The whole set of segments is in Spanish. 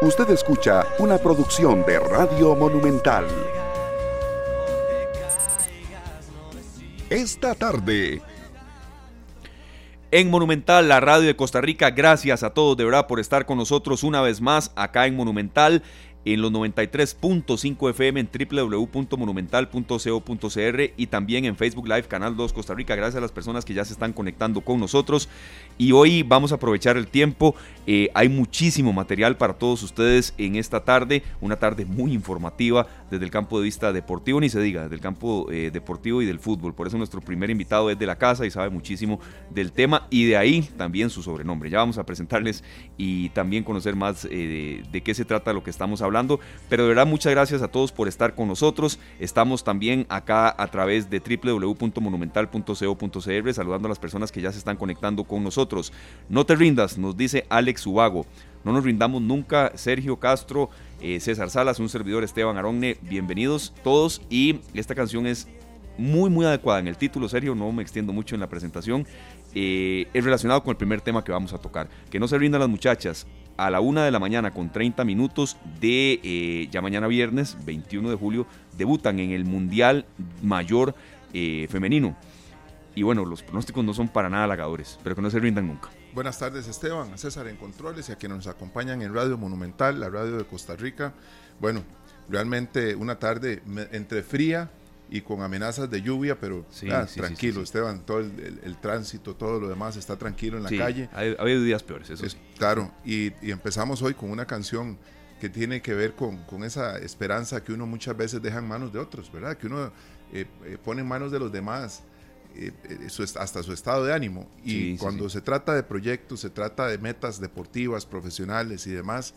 Usted escucha una producción de Radio Monumental. Esta tarde. En Monumental, la radio de Costa Rica, gracias a todos de verdad por estar con nosotros una vez más acá en Monumental en los 93.5 FM en www.monumental.co.cr y también en Facebook Live Canal 2 Costa Rica. Gracias a las personas que ya se están conectando con nosotros. Y hoy vamos a aprovechar el tiempo. Eh, hay muchísimo material para todos ustedes en esta tarde. Una tarde muy informativa desde el campo de vista deportivo, ni se diga, desde el campo eh, deportivo y del fútbol. Por eso nuestro primer invitado es de la casa y sabe muchísimo del tema. Y de ahí también su sobrenombre. Ya vamos a presentarles y también conocer más eh, de, de qué se trata lo que estamos hablando pero de verdad muchas gracias a todos por estar con nosotros. Estamos también acá a través de www.monumental.co.cr saludando a las personas que ya se están conectando con nosotros. No te rindas, nos dice Alex Ubago. No nos rindamos nunca, Sergio Castro, eh, César Salas, un servidor Esteban Aronne, bienvenidos todos y esta canción es muy muy adecuada en el título, Sergio, no me extiendo mucho en la presentación, eh, es relacionado con el primer tema que vamos a tocar, que no se rindan las muchachas, a la una de la mañana con 30 minutos de eh, ya mañana viernes 21 de julio debutan en el Mundial Mayor eh, Femenino. Y bueno, los pronósticos no son para nada halagadores, pero que no se rindan nunca. Buenas tardes Esteban, a César en Controles y a quienes nos acompañan en Radio Monumental, la radio de Costa Rica. Bueno, realmente una tarde entre fría y con amenazas de lluvia, pero ah, tranquilo, Esteban, todo el, tránsito, todo lo demás está tranquilo en la calle. Ha, habido días peores, eso Claro, y, empezamos hoy con una canción que tiene que ver con, con, esa esperanza que uno muchas veces deja en manos de otros, ¿verdad? Que uno eh, eh, pone en manos de los demás eh, hasta su estado de ánimo. Y cuando se trata de proyectos, se trata de metas deportivas, profesionales y demás,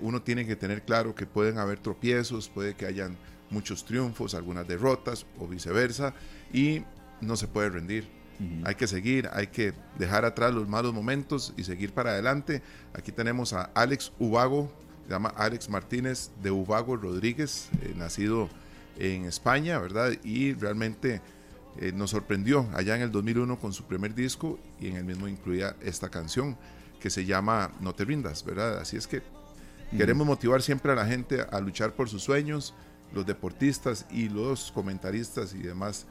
uno tiene que tener claro que pueden haber tropiezos, puede que hayan muchos triunfos, algunas derrotas o viceversa, y no se puede rendir. Hay que seguir, hay que dejar atrás los malos momentos y seguir para adelante. Aquí tenemos a Alex Ubago, se llama Alex Martínez de Ubago Rodríguez, eh, nacido en España, ¿verdad? Y realmente eh, nos sorprendió allá en el 2001 con su primer disco y en el mismo incluía esta canción que se llama No te rindas, ¿verdad? Así es que queremos motivar siempre a la gente a luchar por sus sueños, los deportistas y los comentaristas y demás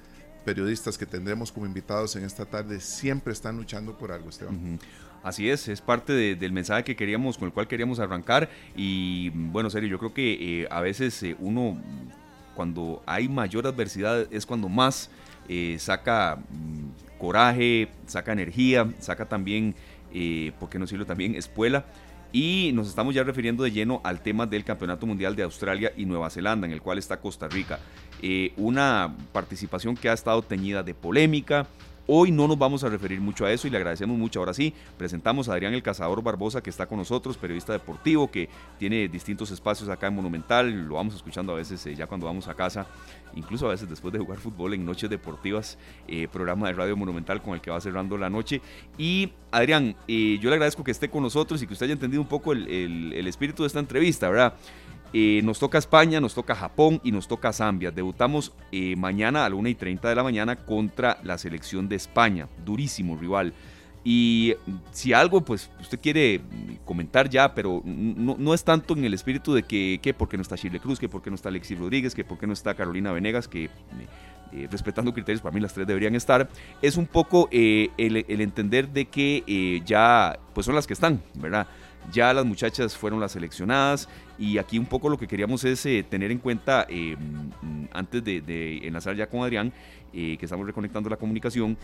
periodistas que tendremos como invitados en esta tarde siempre están luchando por algo, Esteban. Así es, es parte del mensaje que queríamos, con el cual queríamos arrancar. Y bueno, serio, yo creo que eh, a veces eh, uno, cuando hay mayor adversidad, es cuando más eh, saca mm, coraje, saca energía, saca también, ¿por qué no decirlo también, espuela y nos estamos ya refiriendo de lleno al tema del Campeonato Mundial de Australia y Nueva Zelanda, en el cual está Costa Rica. Eh, una participación que ha estado teñida de polémica, Hoy no nos vamos a referir mucho a eso y le agradecemos mucho. Ahora sí, presentamos a Adrián el Cazador Barbosa, que está con nosotros, periodista deportivo, que tiene distintos espacios acá en Monumental. Lo vamos escuchando a veces eh, ya cuando vamos a casa, incluso a veces después de jugar fútbol en Noches Deportivas, eh, programa de Radio Monumental con el que va cerrando la noche. Y Adrián, eh, yo le agradezco que esté con nosotros y que usted haya entendido un poco el, el espíritu de esta entrevista, ¿verdad? Eh, nos toca España, nos toca Japón y nos toca Zambia. Debutamos mañana a la 1 y 30 de la mañana contra la selección de España. Durísimo rival. Y si algo, pues usted quiere comentar ya, pero no, es tanto en el espíritu de que, que por qué no está Chile Cruz, que por qué no está Alexis Rodríguez, que por qué no está Carolina Venegas, que eh, respetando criterios, para mí las tres deberían estar, es un poco el, el, entender de que ya, pues son las que están, ¿verdad? Ya las muchachas fueron las seleccionadas y aquí un poco lo que queríamos es eh, tener en cuenta, eh, antes de, enlazar ya con Adrián, eh, que estamos reconectando la comunicación,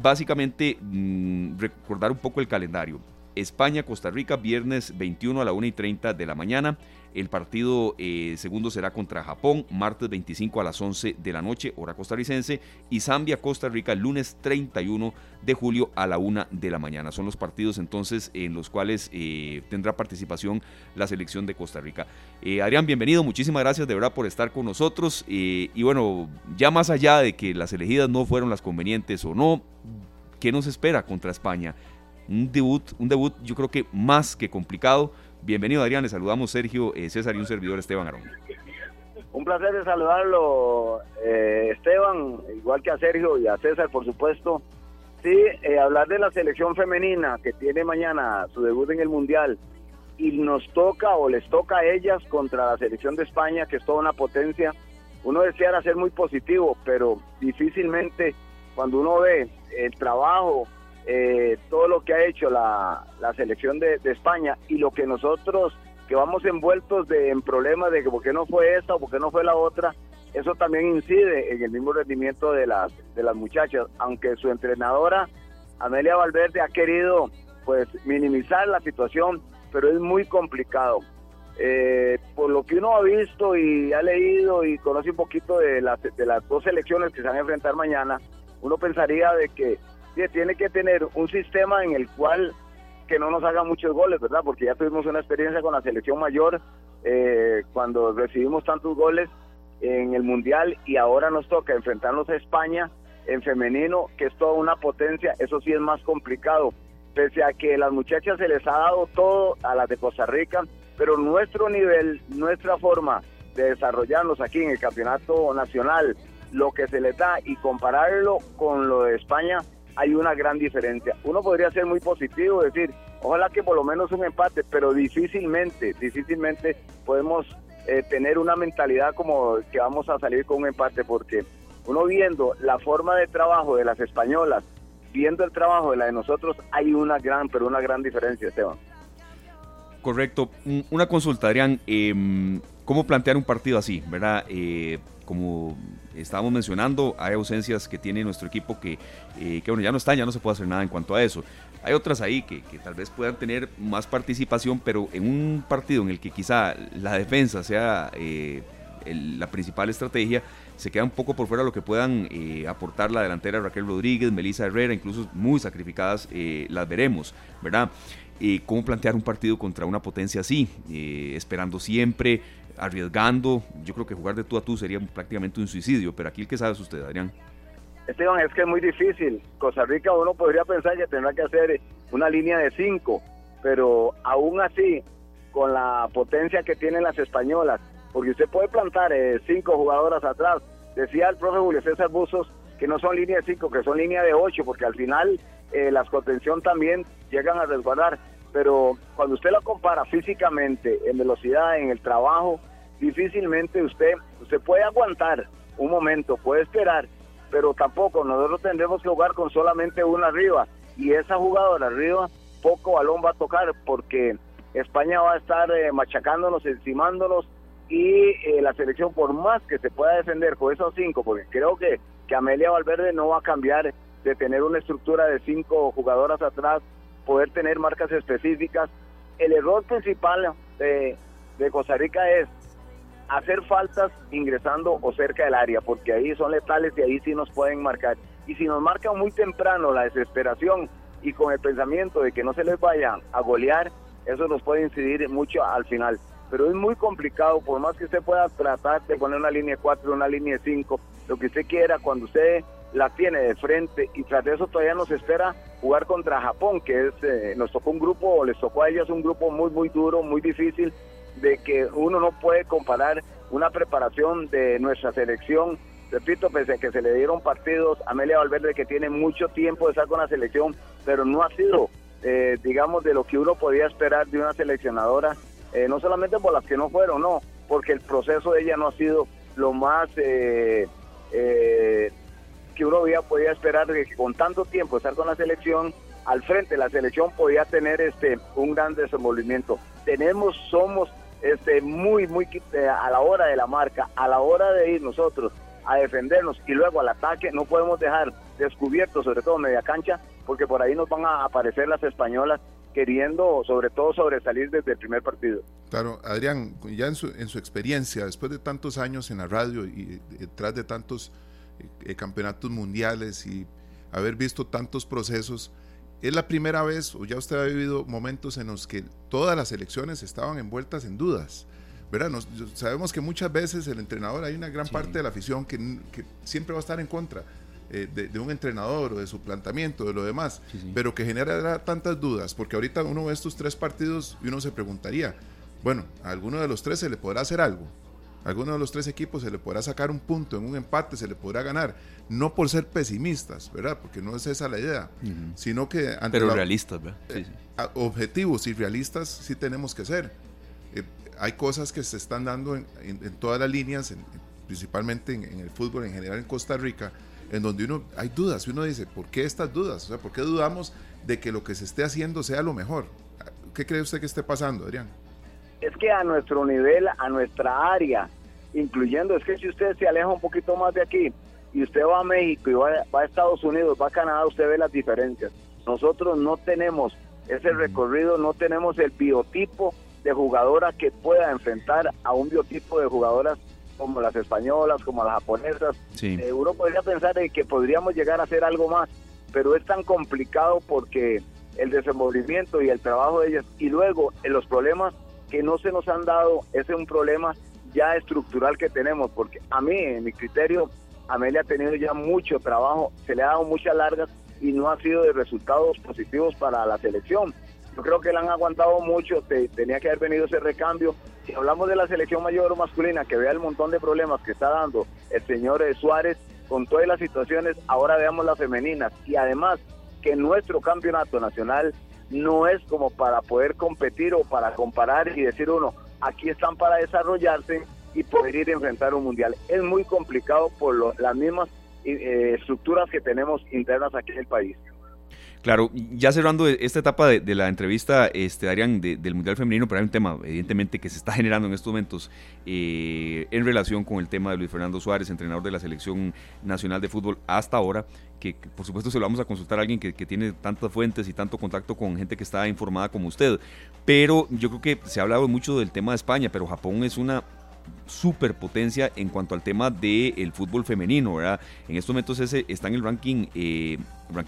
básicamente mm, recordar un poco el calendario. España-Costa Rica, viernes 21 a la 1 y 30 de la mañana. El partido eh, segundo será contra Japón, martes 25 a las 11 de la noche, hora costarricense. Y Zambia-Costa Rica, lunes 31 de julio a la 1 de la mañana. Son los partidos entonces en los cuales eh, tendrá participación la selección de Costa Rica. Eh, Adrián, bienvenido, muchísimas gracias de verdad por estar con nosotros. y bueno, ya más allá de que las elegidas no fueron las convenientes o no, ¿qué nos espera contra España? Un debut, un debut yo creo que más que complicado Bienvenido Adrián, le saludamos Sergio, eh, César y un servidor Esteban Arón. Un placer de saludarlo eh, Esteban, igual que a Sergio y a César por supuesto. Sí, eh, hablar de la selección femenina que tiene mañana su debut en el Mundial y nos toca o les toca a ellas contra la selección de España, que es toda una potencia. Uno deseara ser muy positivo, pero difícilmente cuando uno ve el trabajo, eh, todo lo que ha hecho la, selección de, España y lo que nosotros que vamos envueltos de, en problemas de que por qué no fue esta o por qué no fue la otra, eso también incide en el mismo rendimiento de las, de las muchachas, aunque su entrenadora, Amelia Valverde, ha querido pues minimizar la situación, pero es muy complicado. Eh, por lo que uno ha visto y ha leído y conoce un poquito de las, de las dos elecciones que se van a enfrentar mañana, uno pensaría de que tiene que tener un sistema en el cual que no nos haga muchos goles, ¿verdad? Porque ya tuvimos una experiencia con la selección mayor eh, cuando recibimos tantos goles en el Mundial y ahora nos toca enfrentarnos a España en femenino, que es toda una potencia, eso sí es más complicado, pese a que las muchachas se les ha dado todo a las de Costa Rica, pero nuestro nivel, nuestra forma de desarrollarnos aquí en el campeonato nacional, lo que se les da y compararlo con lo de España, hay una gran diferencia. Uno podría ser muy positivo, decir, ojalá que por lo menos un empate, pero difícilmente, difícilmente podemos eh, tener una mentalidad como que vamos a salir con un empate, porque uno viendo la forma de trabajo de las españolas, viendo el trabajo de la de nosotros, hay una gran, pero una gran diferencia, Esteban. Correcto. Una consulta, Adrián. Em, ¿Cómo plantear un partido así, verdad? Eh, como estábamos mencionando, hay ausencias que tiene nuestro equipo que, eh, que, bueno, ya no están, ya no se puede hacer nada en cuanto a eso. Hay otras ahí que, que, tal vez puedan tener más participación, pero en un partido en el que quizá la defensa sea eh, la principal estrategia, se queda un poco por fuera lo que puedan eh, aportar la delantera Raquel Rodríguez, Melissa Herrera, incluso muy sacrificadas, las veremos, ¿verdad? ¿Cómo plantear un partido contra una potencia así? esperando siempre, arriesgando. Yo creo que jugar de tú a tú sería prácticamente un suicidio, pero aquí el que sabe es usted, Adrián. Esteban, es que es muy difícil. Costa Rica uno podría pensar que tendrá que hacer una línea de cinco, pero aún así, con la potencia que tienen las españolas, porque usted puede plantar eh, cinco jugadoras atrás. Decía el profe Julio César Buzos que no son línea de cinco, que son línea de ocho, porque al final eh, las contención también llegan a resguardar pero cuando usted lo compara físicamente, en velocidad, en el trabajo, difícilmente usted, usted puede aguantar un momento, puede esperar, pero tampoco nosotros tendremos que jugar con solamente una arriba y esa jugadora arriba poco balón va a tocar porque España va a estar eh, machacándonos, encimándonos y eh, la selección por más que se pueda defender con esos cinco, porque creo que, que Amelia Valverde no va a cambiar de tener una estructura de cinco jugadoras atrás poder tener marcas específicas. El error principal de, Costa Rica es hacer faltas ingresando o cerca del área, porque ahí son letales y ahí sí nos pueden marcar. Y si nos marcan muy temprano la desesperación y con el pensamiento de que no se les vaya a golear, eso nos puede incidir mucho al final. Pero es muy complicado, por más que usted pueda tratar de poner una línea 4, una línea 5, lo que usted quiera, cuando usted la tiene de frente y tras eso todavía nos espera jugar contra Japón, que es, eh, nos tocó un grupo, les tocó a ellos un grupo muy, muy duro, muy difícil, de que uno no puede comparar una preparación de nuestra selección, repito, pese a que se le dieron partidos, Amelia Valverde que tiene mucho tiempo de estar con la selección, pero no ha sido, eh, digamos, de lo que uno podía esperar de una seleccionadora, eh, no solamente por las que no fueron, no, porque el proceso de ella no ha sido lo más... Eh, que uno había, podía esperar que con tanto tiempo estar con la selección, al frente la selección podía tener este un gran desenvolvimiento. Tenemos, somos este muy, muy eh, a la hora de la marca, a la hora de ir nosotros a defendernos y luego al ataque, no podemos dejar descubiertos, sobre todo media cancha, porque por ahí nos van a aparecer las españolas queriendo sobre todo sobresalir desde el primer partido. Claro, Adrián, ya en su, en su experiencia, después de tantos años en la radio y detrás de tantos eh, campeonatos mundiales y haber visto tantos procesos, es la primera vez, o ya usted ha vivido momentos en los que todas las elecciones estaban envueltas en dudas. ¿verdad? sabemos que muchas veces el entrenador, hay una gran parte de la afición que, siempre va a estar en contra eh, de, un entrenador o de su planteamiento, de lo demás, pero que genera tantas dudas, porque ahorita uno ve estos tres partidos y uno se preguntaría, bueno, a alguno de los tres se le podrá hacer algo, alguno de los tres equipos se le podrá sacar un punto en un empate, se le podrá ganar. No por ser pesimistas, ¿verdad? Porque no es esa la idea, sino que... Pero realistas, ¿verdad? Eh, objetivos y realistas sí tenemos que ser. Eh, hay cosas que se están dando en, todas las líneas, principalmente en, el fútbol en general en Costa Rica, en donde uno hay dudas y uno dice, ¿por qué estas dudas? O sea, ¿por qué dudamos de que lo que se esté haciendo sea lo mejor? ¿Qué cree usted que esté pasando, Adrián? Es que a nuestro nivel, a nuestra área, incluyendo, es que si usted se aleja un poquito más de aquí y usted va a México y va, a Estados Unidos, va a Canadá, usted ve las diferencias. Nosotros no tenemos ese recorrido, no tenemos el biotipo de jugadora que pueda enfrentar a un biotipo de jugadoras como las españolas, como las japonesas. Sí. Eh, uno podría pensar en que podríamos llegar a hacer algo más, pero es tan complicado porque el desenvolvimiento y el trabajo de ellas y luego los problemas que no se nos han dado, ese es un problema ya estructural que tenemos, porque a mí, en mi criterio, Amelia ha tenido ya mucho trabajo, se le ha dado muchas largas y no ha sido de resultados positivos para la selección. Yo creo que la han aguantado mucho, tenía que haber venido ese recambio. Si hablamos de la selección mayor o masculina, que vea el montón de problemas que está dando el señor eh, Suárez con todas las situaciones, ahora veamos las femeninas. Y además que nuestro campeonato nacional no es como para poder competir o para comparar y decir uno, aquí están para desarrollarse y poder ir a enfrentar un mundial. Es muy complicado por las mismas eh, estructuras que tenemos internas aquí en el país. Claro, ya cerrando esta etapa de, la entrevista, este, del Mundial Femenino, pero hay un tema, evidentemente, que se está generando en estos momentos eh, en relación con el tema de Luis Fernando Suárez, entrenador de la Selección Nacional de Fútbol hasta ahora, que, por supuesto se lo vamos a consultar a alguien que, tiene tantas fuentes y tanto contacto con gente que está informada como usted. Pero yo creo que se ha hablado mucho del tema de España, pero Japón es una superpotencia en cuanto al tema del fútbol femenino, ¿verdad? En estos momentos ese está en el ranking, eh,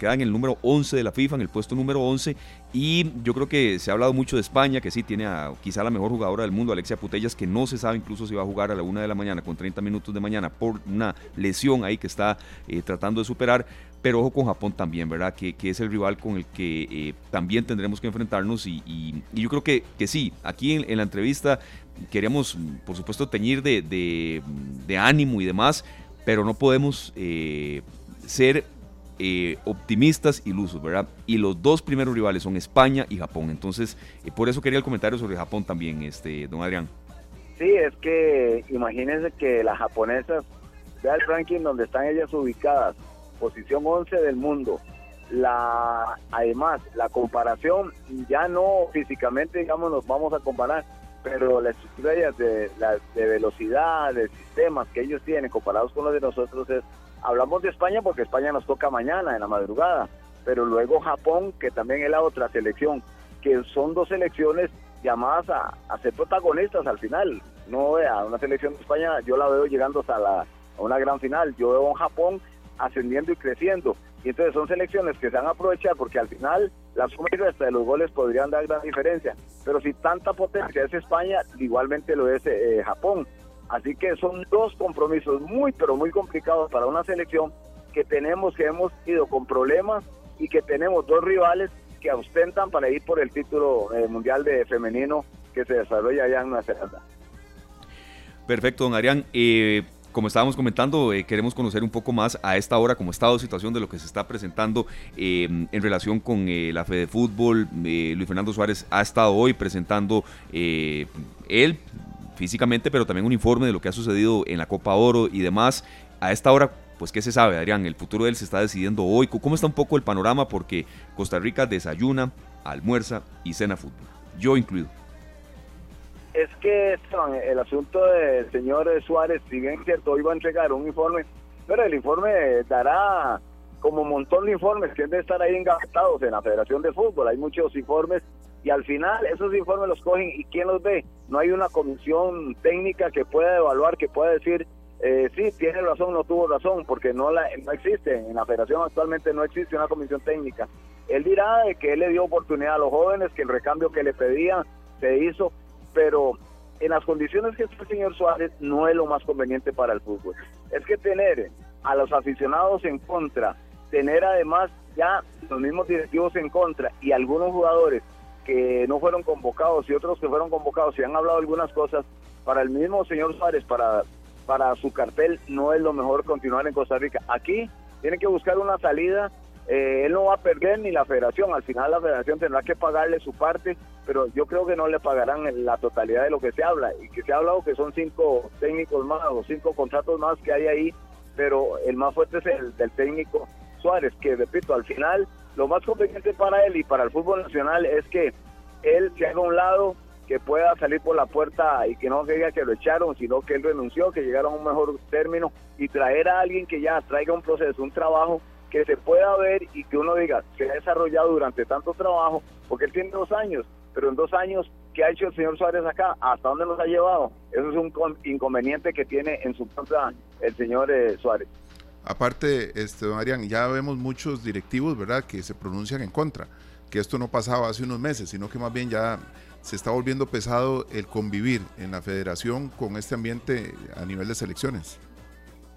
en el número 11 de la FIFA, en el puesto número 11, y yo creo que se ha hablado mucho de España, que sí tiene a quizá la mejor jugadora del mundo, Alexia Putellas, que no se sabe incluso si va a jugar a la una de la mañana con 30 minutos de mañana por una lesión ahí que está eh, tratando de superar, pero ojo con Japón también, ¿verdad? Que, es el rival con el que eh, también tendremos que enfrentarnos y, yo creo que, que sí, aquí en, la entrevista queríamos, por supuesto, teñir de, de, ánimo y demás, pero no podemos eh, ser eh, optimistas ilusos, ¿verdad? Y los dos primeros rivales son España y Japón. Entonces, por eso quería el comentario sobre Japón también, este, don Adrián. Sí, es que imagínense que las japonesas, vea el ranking donde están ellas ubicadas, posición 11 del mundo. La, además, la comparación, ya no físicamente, digamos, nos vamos a comparar, pero la estructura de, de velocidad, de sistemas que ellos tienen comparados con los de nosotros es, hablamos de España porque España nos toca mañana en la madrugada, pero luego Japón, que también es la otra selección, que son dos selecciones llamadas a, ser protagonistas al final. No a una selección de España, yo la veo llegando hasta la, a una gran final. Yo veo a un Japón ascendiendo y creciendo. Y entonces son selecciones que se van a aprovechar porque al final las suma de los goles podrían dar gran diferencia. Pero si tanta potencia es España, igualmente lo es eh, Japón. Así que son dos compromisos muy, pero muy complicados para una selección que tenemos, que hemos ido con problemas y que tenemos dos rivales que ostentan para ir por el título eh, mundial de femenino que se desarrolla allá en Nueva Zelanda. Perfecto, don Arián. Eh, como estábamos comentando, eh, queremos conocer un poco más a esta hora, como estado de situación de lo que se está presentando eh, en relación con eh, la Fede Fútbol. Luis Fernando Suárez ha estado hoy presentando él físicamente, pero también un informe de lo que ha sucedido en la Copa Oro y demás. A esta hora, pues, ¿qué se sabe, Adrián? El futuro de él se está decidiendo hoy. ¿Cómo está un poco el panorama? Porque Costa Rica desayuna, almuerza y cena fútbol. Yo incluido es que el asunto del señor Suárez, si bien cierto, hoy va a entregar un informe, pero el informe dará como un montón de informes que deben estar ahí engavetados en la Federación de Fútbol. Hay muchos informes y al final esos informes los cogen y ¿quién los ve? No hay una comisión técnica que pueda evaluar, que pueda decir, eh, sí, tiene razón, no tuvo razón, porque no, la, no existe, en la federación actualmente no existe una comisión técnica. Él dirá de que él le dio oportunidad a los jóvenes, que el recambio que le pedía se hizo, pero en las condiciones que está el señor Suárez no es lo más conveniente para el fútbol. Es que tener a los aficionados en contra, tener además ya los mismos directivos en contra y algunos jugadores que no fueron convocados y otros que fueron convocados y han hablado algunas cosas, para el mismo señor Suárez, para, para su cartel, no es lo mejor continuar en Costa Rica. Aquí tiene que buscar una salida. Eh, él no va a perder ni la federación, al final la federación tendrá que pagarle su parte, pero yo creo que no le pagarán la totalidad de lo que se habla. Y que se ha hablado que son cinco técnicos más o cinco contratos más que hay ahí, pero el más fuerte es el del técnico Suárez, que repito, al final lo más conveniente para él y para el fútbol nacional es que él se haga a un lado, que pueda salir por la puerta y que no diga que lo echaron, sino que él renunció, que llegaron a un mejor término y traer a alguien que ya traiga un proceso, un trabajo que se pueda ver y que uno diga, se ha desarrollado durante tanto trabajo, porque él tiene dos años, pero en dos años, ¿qué ha hecho el señor Suárez acá? ¿Hasta dónde nos ha llevado? Eso es un inconveniente que tiene en su contra el señor eh, Suárez. Aparte, este, Marian, ya vemos muchos directivos, ¿verdad?, que se pronuncian en contra, que esto no pasaba hace unos meses, sino que más bien ya se está volviendo pesado el convivir en la federación con este ambiente a nivel de selecciones.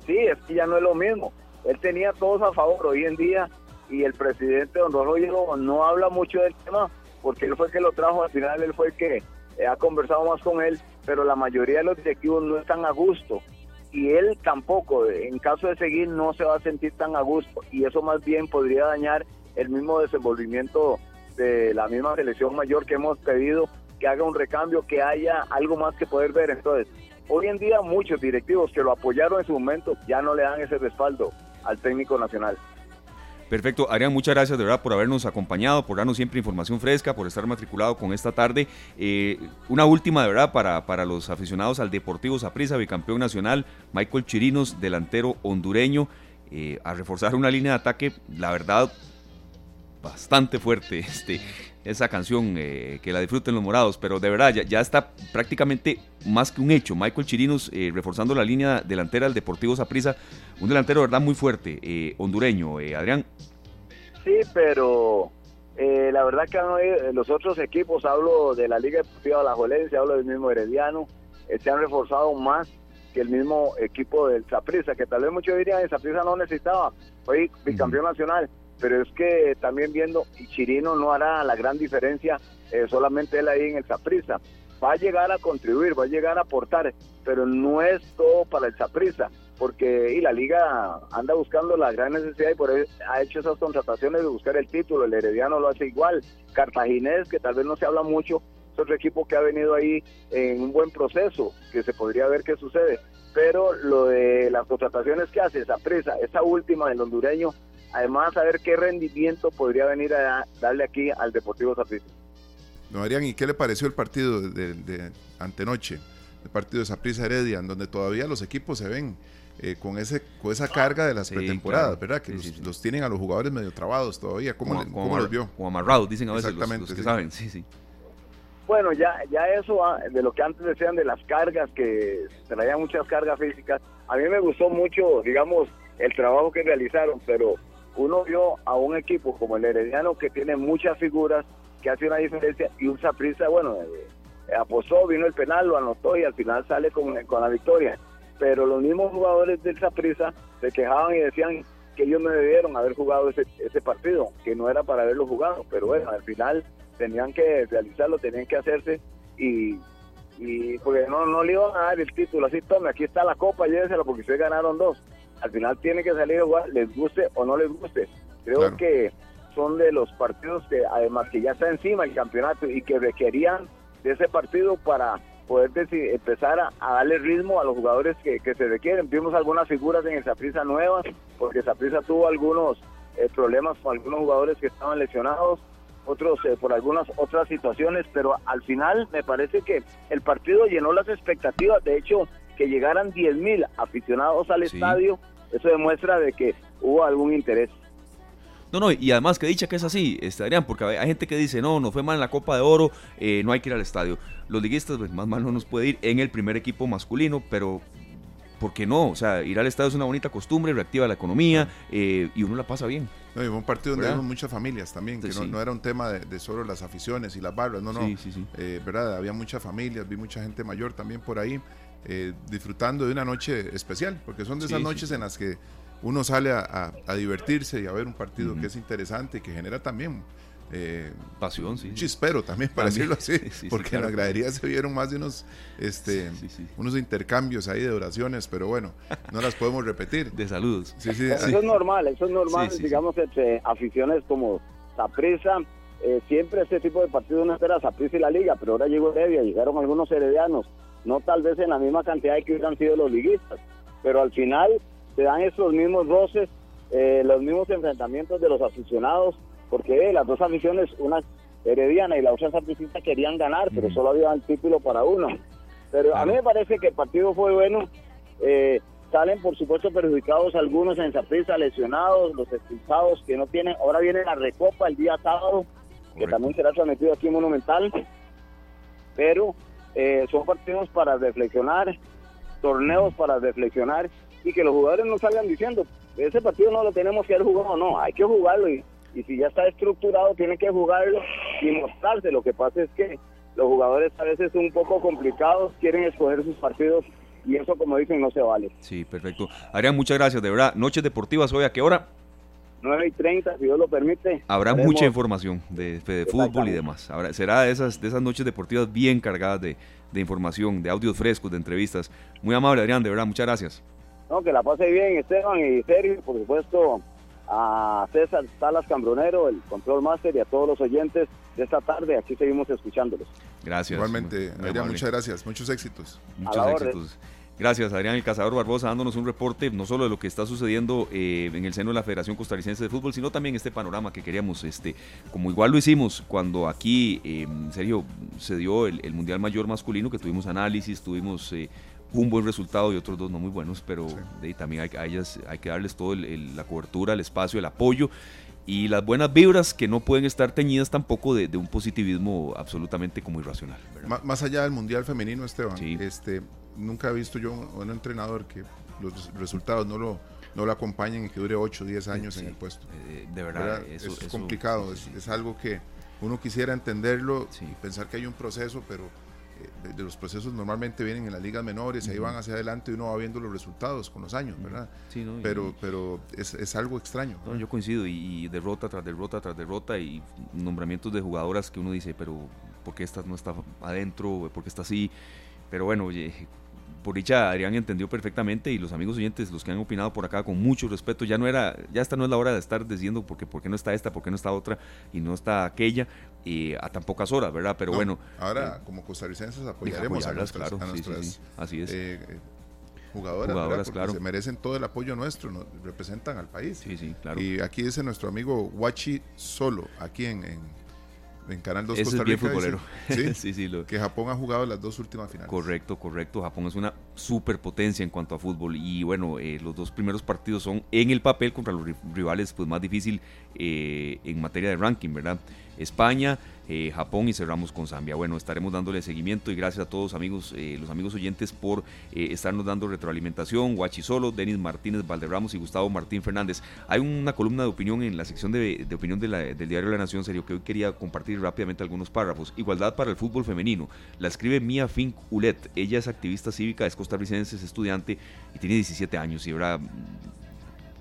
Sí, es que ya no es lo mismo. Él tenía todos a favor hoy en día y el presidente don Rojo no habla mucho del tema porque él fue el que lo trajo, al final él fue el que eh, ha conversado más con él, pero la mayoría de los directivos no están a gusto y él tampoco, en caso de seguir, no se va a sentir tan a gusto y eso más bien podría dañar el mismo desenvolvimiento de la misma selección mayor que hemos pedido, que haga un recambio, que haya algo más que poder ver. Entonces, hoy en día muchos directivos que lo apoyaron en su momento ya no le dan ese respaldo al técnico nacional. Perfecto, Arián, muchas gracias de verdad por habernos acompañado, por darnos siempre información fresca, por estar matriculado con esta tarde. Eh, una última de verdad para, para los aficionados al Deportivo Saprissa, bicampeón nacional, Michael Chirinos, delantero hondureño, eh, a reforzar una línea de ataque, la verdad, bastante fuerte. Este, esa canción, eh, que la disfruten los morados, pero de verdad ya, está prácticamente más que un hecho. Michael Chirinos eh, reforzando la línea delantera del Deportivo Saprissa, un delantero de verdad muy fuerte, eh, hondureño, Adrián. Sí, pero la verdad que los otros equipos, hablo de la Liga Deportiva de la Jolense, hablo del mismo Herediano, se han reforzado más que el mismo equipo del Saprissa, que tal vez muchos dirían, el Saprissa no necesitaba, fue bicampeón nacional pero es que también viendo, y Chirino no hará la gran diferencia eh, solamente él ahí en el Saprisa. Va a llegar a contribuir, va a llegar a aportar, pero no es todo para el Saprisa, porque y la liga anda buscando la gran necesidad y por eso ha hecho esas contrataciones de buscar el título. El Herediano lo hace igual. Cartaginés, que tal vez no se habla mucho, es otro equipo que ha venido ahí en un buen proceso, que se podría ver qué sucede. Pero lo de las contrataciones que hace Saprisa, esa última del hondureño, además a ver qué rendimiento podría venir a darle aquí al Deportivo Saprissa. No, Adrián, ¿y qué le pareció el partido de, antenoche? El partido de Saprissa Heredia, en donde todavía los equipos se ven eh, con, ese, con esa carga de las pretemporadas, ¿verdad? Que los, tienen a los jugadores medio trabados todavía. ¿Cómo, como, los vio? Como amarrados, dicen a veces los, que saben. Sí, sí. Bueno, ya, ya eso, ah, de lo que antes decían de las cargas, que traían muchas cargas físicas, a mí me gustó mucho, digamos, el trabajo que realizaron, pero uno vio a un equipo como el Herediano que tiene muchas figuras, que hace una diferencia, y un Saprissa, bueno, eh, apostó, vino el penal, lo anotó y al final sale con, la victoria. Pero los mismos jugadores del Saprissa se quejaban y decían que ellos no debieron haber jugado ese, ese partido, que no era para haberlo jugado, pero bueno, al final tenían que realizarlo, tenían que hacerse y, y porque no, no le iban a dar el título, así tome, aquí está la copa, llévesela porque ustedes ganaron dos al final tiene que salir igual, les guste o no les guste. Creo que son de los partidos que además que ya está encima el campeonato y que requerían de ese partido para poder empezar a, darle ritmo a los jugadores que, se requieren. Vimos algunas figuras en esa prisa nuevas, porque prisa tuvo algunos eh, problemas con algunos jugadores que estaban lesionados, otros eh, por algunas otras situaciones, pero al final me parece que el partido llenó las expectativas. De hecho, que llegaran 10.000 aficionados al estadio, eso demuestra de que hubo algún interés. No, no, y además que dicha que es así, este, Adrián, porque hay gente que dice, no, no fue mal en la Copa de Oro, eh, no hay que ir al estadio. Los liguistas, pues más mal no nos puede ir en el primer equipo masculino, pero ¿por qué no? O sea, ir al estadio es una bonita costumbre, reactiva la economía eh, y uno la pasa bien. No, y fue un partido donde había muchas familias también, que no, era un tema de, solo las aficiones y las barras, no, no. Sí, sí, sí. Eh, ¿verdad? Había muchas familias, vi mucha gente mayor también por ahí. Eh, disfrutando de una noche especial, porque son de esas noches en las que uno sale a, divertirse y a ver un partido que es interesante y que genera también eh, pasión, sí. Chispero también, para decirlo así, porque en la gradería se vieron más de unos, este, unos intercambios ahí de oraciones, pero bueno, no las podemos repetir. De saludos. eso es normal, eso es normal, digamos, entre aficiones como Saprisa, eh, siempre este tipo de partidos no espera Saprisa y la Liga, pero ahora llegó Heredia, llegaron algunos heredianos, no tal vez en la misma cantidad de que hubieran sido los liguistas, pero al final se dan esos mismos roces, eh, los mismos enfrentamientos de los aficionados porque las dos aficiones, una herediana y la otra sapricista querían ganar, pero solo había el título para uno. Pero a mí me parece que el partido fue bueno. Eh, salen, por supuesto, perjudicados algunos en Saprissa, lesionados, los expulsados que no tienen. Ahora viene la recopa el día sábado, que también será transmitido aquí en Monumental. Pero eh, son partidos para reflexionar, torneos para reflexionar y que los jugadores no salgan diciendo, ese partido no lo tenemos que haber jugado, no, hay que jugarlo y si ya está estructurado tiene que jugarlo y mostrarse. Lo que pasa es que los jugadores a veces son un poco complicados, quieren escoger sus partidos y eso como dicen no se vale. Sí, perfecto. Adrián, muchas gracias, de verdad. Noches deportivas hoy, ¿a qué hora? 9 y 30, si Dios lo permite. Habrá mucha información de, de fútbol y demás. Será de esas, de esas noches deportivas bien cargadas de, de información, de audios frescos, de entrevistas. Muy amable, Adrián, de verdad, muchas gracias. No, que la pase bien, Esteban y Sergio, por supuesto, a César Salas Cambronero, el Control Master y a todos los oyentes de esta tarde. Aquí seguimos escuchándolos. Gracias. Igualmente, Adrián, muchas gracias. Muchos éxitos. Muchos éxitos. Gracias, Adrián. El Cazador Barbosa, dándonos un reporte no solo de lo que está sucediendo eh, en el seno de la Federación Costarricense de Fútbol, sino también este panorama que queríamos, este, como igual lo hicimos cuando aquí, eh, en serio, se dio el, Mundial Mayor Masculino, que tuvimos análisis, tuvimos eh, un buen resultado y otros dos no muy buenos, pero también hay, a ellas hay que darles toda la cobertura, el espacio, el apoyo y las buenas vibras que no pueden estar teñidas tampoco de, un positivismo absolutamente como irracional. Más allá del Mundial Femenino, Esteban, este, nunca he visto yo a un entrenador que los resultados no lo, no lo acompañen y que dure 8 o 10 años en el puesto. Eh, de verdad, es complicado, es, es, algo que uno quisiera entenderlo y pensar que hay un proceso, pero de, los procesos normalmente vienen en las ligas menores, y ahí van hacia adelante y uno va viendo los resultados con los años, ¿verdad? Sí, pero pero es, es algo extraño. yo coincido, y, derrota tras derrota tras derrota, y nombramientos de jugadoras que uno dice, pero ¿por qué esta no está adentro? ¿Por qué está así? Pero bueno, oye, por dicha Adrián entendió perfectamente y los amigos oyentes, los que han opinado por acá con mucho respeto, ya no era, ya esta no es la hora de estar diciendo porque por qué no está esta, por qué no está otra y no está aquella y a tan pocas horas, ¿verdad? Pero bueno. Ahora, eh, como costarricenses apoyaremos a nuestras, claro, así es. Eh, jugadoras, claro. se merecen todo el apoyo nuestro, nos representan al país. Sí, sí, claro. Y aquí dice nuestro amigo Wachi Solo, aquí en en Canal 2 Costa Rica. ¿sí? sí, sí, Que Japón ha jugado las dos últimas finales. Correcto, correcto. Japón es una superpotencia en cuanto a fútbol. Y bueno, eh, los dos primeros partidos son en el papel contra los rivales pues más difícil eh, en materia de ranking, ¿verdad? España, eh, Japón y cerramos con Zambia. Bueno, estaremos dándole seguimiento y gracias a todos amigos, eh, los amigos oyentes por eh, estarnos dando retroalimentación. Guachi Solo, Denis Martínez Valderramos y Gustavo Martín Fernández. Hay una columna de opinión en la sección de, opinión del diario La Nación, serio, que hoy quería compartir rápidamente algunos párrafos. Igualdad para el fútbol femenino. La escribe Mia Fink Ulet. Ella es activista cívica, es costarricense, es estudiante y tiene 17 años y ahora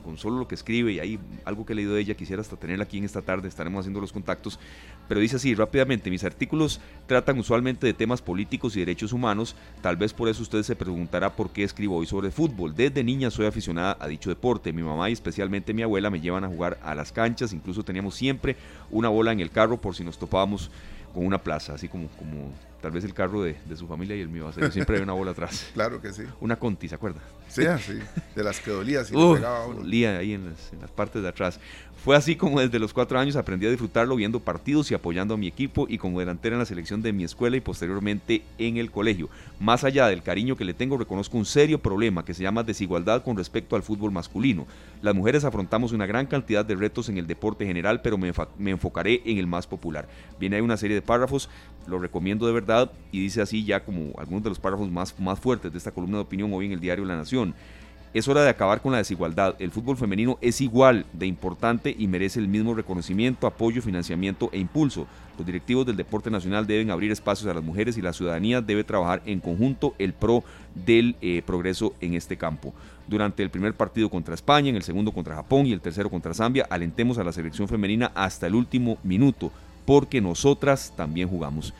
con solo lo que escribe y hay algo que he leído de ella, quisiera hasta tenerla aquí en esta tarde, estaremos haciendo los contactos, pero dice así rápidamente, mis artículos tratan usualmente de temas políticos y derechos humanos, tal vez por eso usted se preguntará por qué escribo hoy sobre fútbol. Desde niña soy aficionada a dicho deporte, mi mamá y especialmente mi abuela me llevan a jugar a las canchas, incluso teníamos siempre una bola en el carro por si nos topábamos con una plaza, así como, como tal vez el carro de, su familia y el mío. siempre hay una bola atrás. Claro que sí. Una Conti, ¿se acuerda? Sí, sí. De las que dolía, si uh, pegaba uno. Dolía ahí en las, en las, partes de atrás. Fue así como desde los cuatro años aprendí a disfrutarlo viendo partidos y apoyando a mi equipo y como delantera en la selección de mi escuela y posteriormente en el colegio. Más allá del cariño que le tengo, reconozco un serio problema que se llama desigualdad con respecto al fútbol masculino. Las mujeres afrontamos una gran cantidad de retos en el deporte general, pero me, me enfocaré en el más popular. Viene ahí una serie de párrafos, lo recomiendo de verdad y dice así ya como algunos de los párrafos más, más fuertes de esta columna de opinión hoy en el diario La Nación. Es hora de acabar con la desigualdad. El fútbol femenino es igual de importante y merece el mismo reconocimiento, apoyo, financiamiento e impulso. Los directivos del deporte nacional deben abrir espacios a las mujeres y la ciudadanía debe trabajar en conjunto el pro del eh, progreso en este campo. durante el primer partido contra España, en el segundo contra Japón y el tercero contra Zambia. Alentemos a la selección femenina hasta el último minuto, porque nosotras también jugamos.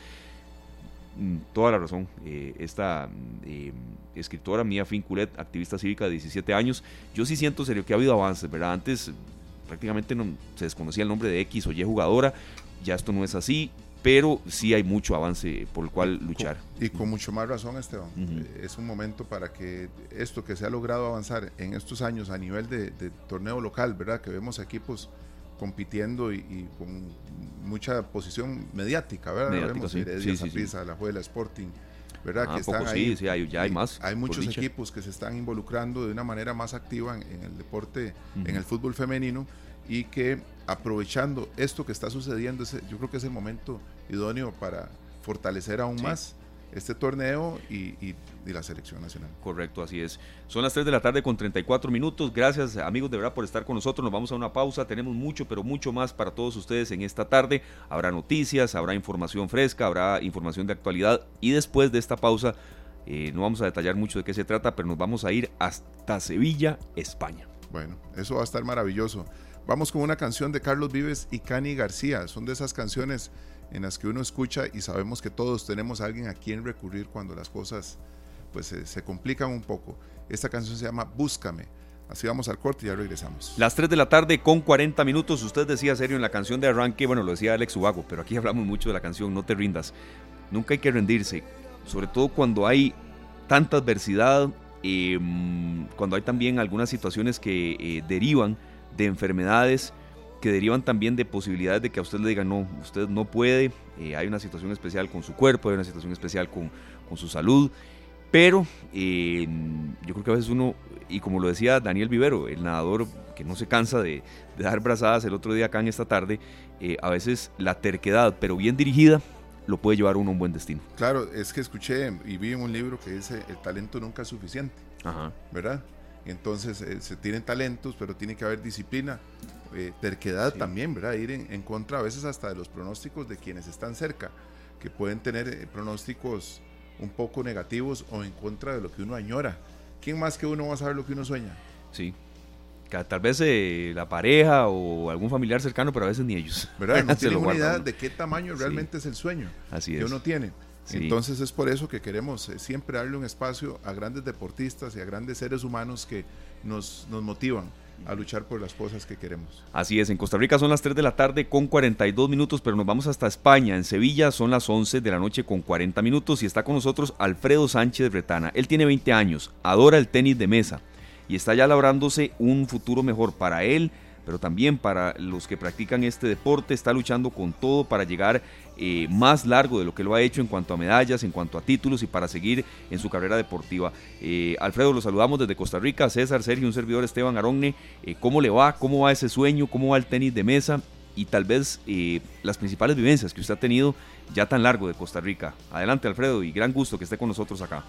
Mm, toda la razón. Eh, esta mm, eh, escritora Mía Finculet, activista cívica de 17 años, yo sí siento serio que ha habido avances, ¿verdad? Antes prácticamente no se desconocía el nombre de X o Y jugadora, ya esto no es así, pero sí hay mucho avance por el cual luchar. Y con mucho más razón, Esteban. Eh, es un momento para que esto que se ha logrado avanzar en estos años a nivel de, torneo local, ¿verdad? Que vemos equipos compitiendo y, con mucha posición mediática, ¿verdad? vemos sí. Heredia, sí, la Juela, Sporting, ¿verdad? Ah, que están ahí. Sí, hay, ya hay más. Hay muchos equipos que se están involucrando de una manera más activa en, el deporte, en el fútbol femenino y que aprovechando esto que está sucediendo, yo creo que es el momento idóneo para fortalecer aún más este torneo y, la selección nacional. Correcto, así es. Son las 3 de la tarde con 34 minutos. Gracias amigos de verdad por estar con nosotros. Nos vamos a una pausa. Tenemos mucho, pero mucho más para todos ustedes en esta tarde. Habrá noticias, habrá información fresca, habrá información de actualidad y después de esta pausa eh, no vamos a detallar mucho de qué se trata, pero nos vamos a ir hasta Sevilla, España. Bueno, eso va a estar maravilloso. Vamos con una canción de Carlos Vives y Cani García. Son de esas canciones en las que uno escucha y sabemos que todos tenemos a alguien a quien recurrir cuando las cosas pues se, complican un poco. Esta canción se llama Búscame. Así vamos al corte y ya regresamos. Las 3 de la tarde con 40 minutos. Usted decía serio en la canción de arranque, bueno, lo decía Alex Ubago, pero aquí hablamos mucho de la canción No te rindas. Nunca hay que rendirse, sobre todo cuando hay tanta adversidad, em, cuando hay también algunas situaciones que eh, derivan de enfermedades que derivan también de posibilidades de que a usted le digan, no, usted no puede, eh, hay una situación especial con su cuerpo, hay una situación especial con, con su salud, pero eh, yo creo que a veces uno, y como lo decía Daniel Vivero, el nadador que no se cansa de, dar brazadas el otro día acá en esta tarde, eh, a veces la terquedad, pero bien dirigida, lo puede llevar uno a un buen destino. Claro, es que escuché y vi en un libro que dice, el talento nunca es suficiente, Ajá. ¿verdad? Entonces eh, se tienen talentos, pero tiene que haber disciplina, eh, terquedad también, ¿verdad? Ir en, contra a veces hasta de los pronósticos de quienes están cerca, que pueden tener eh, pronósticos un poco negativos o en contra de lo que uno añora. ¿Quién más que uno va a saber lo que uno sueña? Sí. Tal vez la pareja o algún familiar cercano, pero a veces ni ellos. ¿Verdad? No tienen una idea de qué tamaño realmente es el sueño Así que uno tiene. Entonces es por eso que queremos eh, siempre darle un espacio a grandes deportistas y a grandes seres humanos que nos, nos motivan a luchar por las cosas que queremos. Así es, en Costa Rica son las 3 de la tarde con 42 minutos, pero nos vamos hasta España. En Sevilla son las 11 de la noche con 40 minutos y está con nosotros Alfredo Sánchez Bretana. Él tiene 20 años, adora el tenis de mesa y está ya labrándose un futuro mejor para él, pero también para los que practican este deporte, está luchando con todo para llegar eh, más largo de lo que lo ha hecho en cuanto a medallas, en cuanto a títulos y para seguir en su carrera deportiva. Eh, Alfredo, lo saludamos desde Costa Rica, César, Sergio, un servidor Esteban Aronne, eh, ¿cómo le va? ¿Cómo va ese sueño? ¿Cómo va el tenis de mesa? Y tal vez las principales vivencias que usted ha tenido ya tan largo de Costa Rica. Adelante Alfredo y gran gusto que esté con nosotros acá.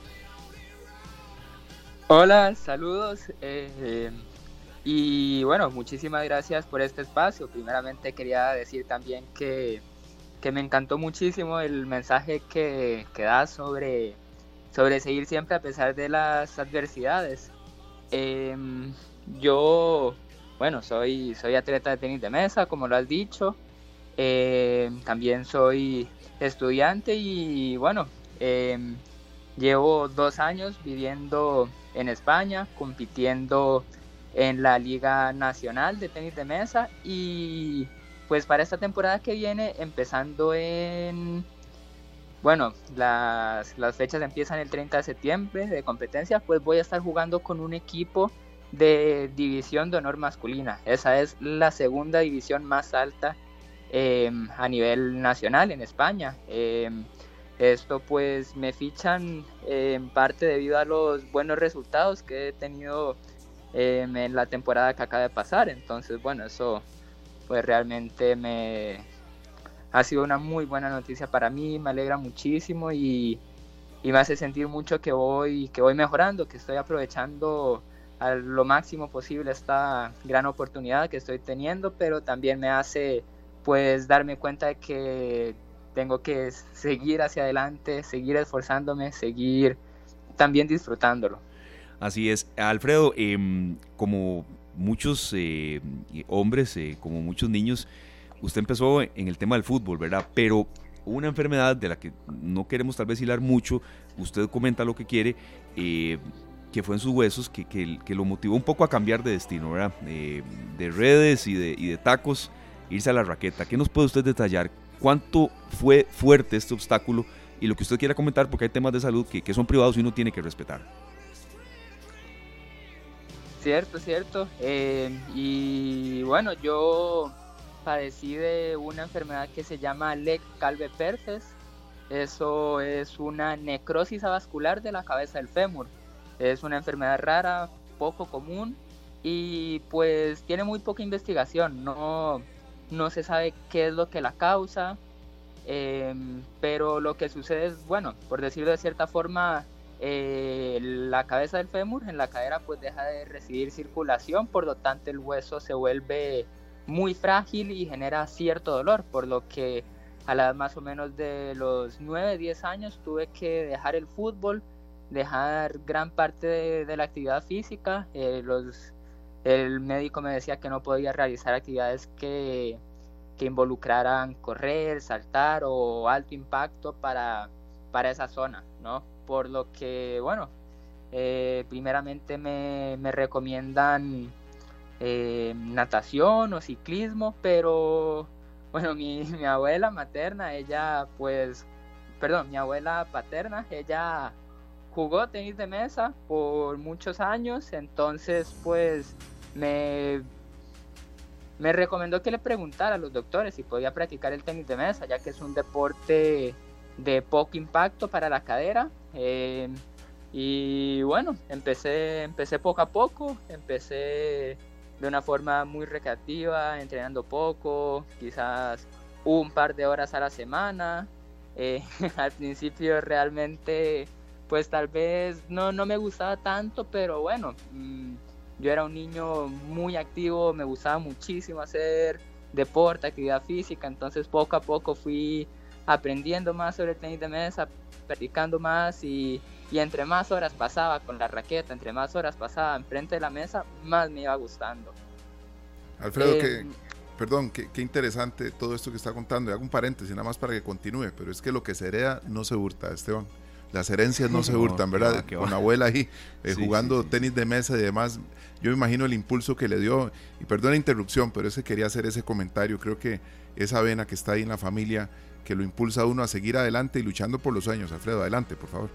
Hola, saludos. Y bueno, muchísimas gracias por este espacio. Primeramente quería decir también que, me encantó muchísimo el mensaje que, que da sobre, sobre seguir siempre a pesar de las adversidades. Em, yo, bueno, soy, soy atleta de tenis de mesa, como lo has dicho. Em, también soy estudiante y bueno, em, llevo dos años viviendo en España, compitiendo en la Liga Nacional de Tenis de Mesa y pues para esta temporada que viene, empezando en... Bueno, las, las fechas empiezan el 30 de septiembre de competencia, pues voy a estar jugando con un equipo de división de honor masculina. Esa es la segunda división más alta em, a nivel nacional en España. Em, esto pues me fichan en parte debido a los buenos resultados que he tenido Em, en la temporada que acaba de pasar. Entonces, bueno, eso pues realmente me ha sido una muy buena noticia para mí, me alegra muchísimo y, y me hace sentir mucho que voy, que voy mejorando, que estoy aprovechando a lo máximo posible esta gran oportunidad que estoy teniendo, pero también me hace pues darme cuenta de que tengo que seguir hacia adelante, seguir esforzándome, seguir también disfrutándolo. Así es. Alfredo, em, como muchos eh, hombres, eh, como muchos niños, usted empezó en el tema del fútbol, ¿verdad? Pero una enfermedad de la que no queremos tal vez hilar mucho, usted comenta lo que quiere, eh, que fue en sus huesos, que, que, lo motivó un poco a cambiar de destino, ¿verdad? de redes y de, y de tacos, irse a la raqueta. ¿Qué nos puede usted detallar? ¿Cuánto fue fuerte este obstáculo? Y lo que usted quiera comentar, porque hay temas de salud que, que son privados y uno tiene que respetar. Cierto, cierto. Eh, y bueno, yo padecí de una enfermedad que se llama Lec calve perces. Eso es una necrosis avascular de la cabeza del fémur. Es una enfermedad rara, poco común y pues tiene muy poca investigación. No, no se sabe qué es lo que la causa, em, pero lo que sucede es, bueno, por decirlo de cierta forma, eh, la cabeza del fémur en la cadera pues deja de recibir circulación, por lo tanto el hueso se vuelve muy frágil y genera cierto dolor, por lo que a la más o menos de los 9, 10 años tuve que dejar el fútbol, dejar gran parte de, la actividad física. Eh, los, el médico me decía que no podía realizar actividades que, que involucraran correr, saltar o alto impacto para, para esa zona, ¿no? Por lo que, bueno, eh, primeramente me, recomiendan eh, natación o ciclismo, pero bueno, mi, mi, abuela materna, ella pues, perdón, mi abuela paterna, ella jugó tenis de mesa por muchos años, entonces pues me, me recomendó que le preguntara a los doctores si podía practicar el tenis de mesa, ya que es un deporte de poco impacto para la cadera. Eh, y bueno, empecé, empecé poco a poco, empecé de una forma muy recreativa, entrenando poco, quizás un par de horas a la semana. Eh, al principio realmente, pues tal vez no, no me gustaba tanto, pero bueno, mm, yo era un niño muy activo, me gustaba muchísimo hacer deporte, actividad física, entonces poco a poco fui aprendiendo más sobre el tenis de mesa, practicando más y, entre más horas pasaba con la raqueta, entre más horas pasaba enfrente de la mesa, más me iba gustando. Alfredo, que, em, perdón, qué, interesante todo esto que está contando. Y hago un paréntesis nada más para que continúe, pero es que lo que se hereda no se hurta, Esteban. Las herencias no se hurtan, ¿verdad? Con la abuela ahí eh, jugando tenis de mesa y demás. Yo me imagino el impulso que le dio. Y perdón la interrupción, pero ese quería hacer ese comentario. Creo que esa vena que está ahí en la familia que lo impulsa a uno a seguir adelante y luchando por los sueños. Alfredo, adelante, por favor.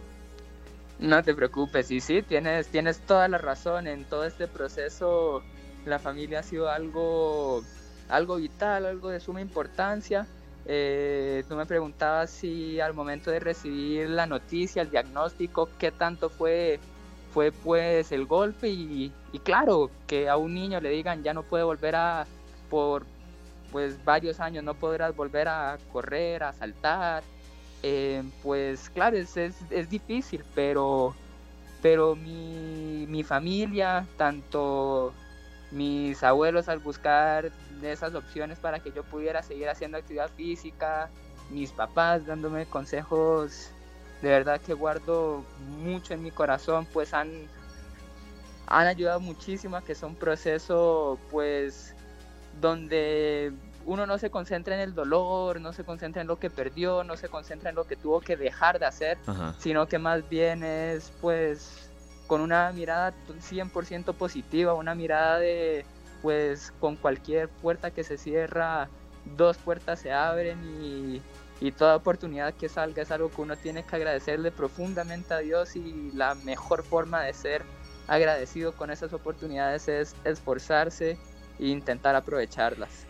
No te preocupes, y sí, tienes, tienes toda la razón. En todo este proceso, la familia ha sido algo, algo vital, algo de suma importancia. Eh, tú me preguntabas si al momento de recibir la noticia, el diagnóstico, qué tanto fue, fue pues el golpe y, claro, que a un niño le digan ya no puede volver a, por pues varios años no podrás volver a correr, a saltar, eh, pues claro, es, es, difícil, pero, pero mi, mi, familia, tanto mis abuelos al buscar esas opciones para que yo pudiera seguir haciendo actividad física, mis papás dándome consejos de verdad que guardo mucho en mi corazón, pues han, han ayudado muchísimo a que sea un proceso pues donde uno no se concentra en el dolor, no se concentra en lo que perdió, no se concentra en lo que tuvo que dejar de hacer, sino que más bien es pues con una mirada 100% positiva, una mirada de pues con cualquier puerta que se cierra, dos puertas se abren y, y toda oportunidad que salga es algo que uno tiene que agradecerle profundamente a Dios y la mejor forma de ser agradecido con esas oportunidades es esforzarse e intentar aprovecharlas.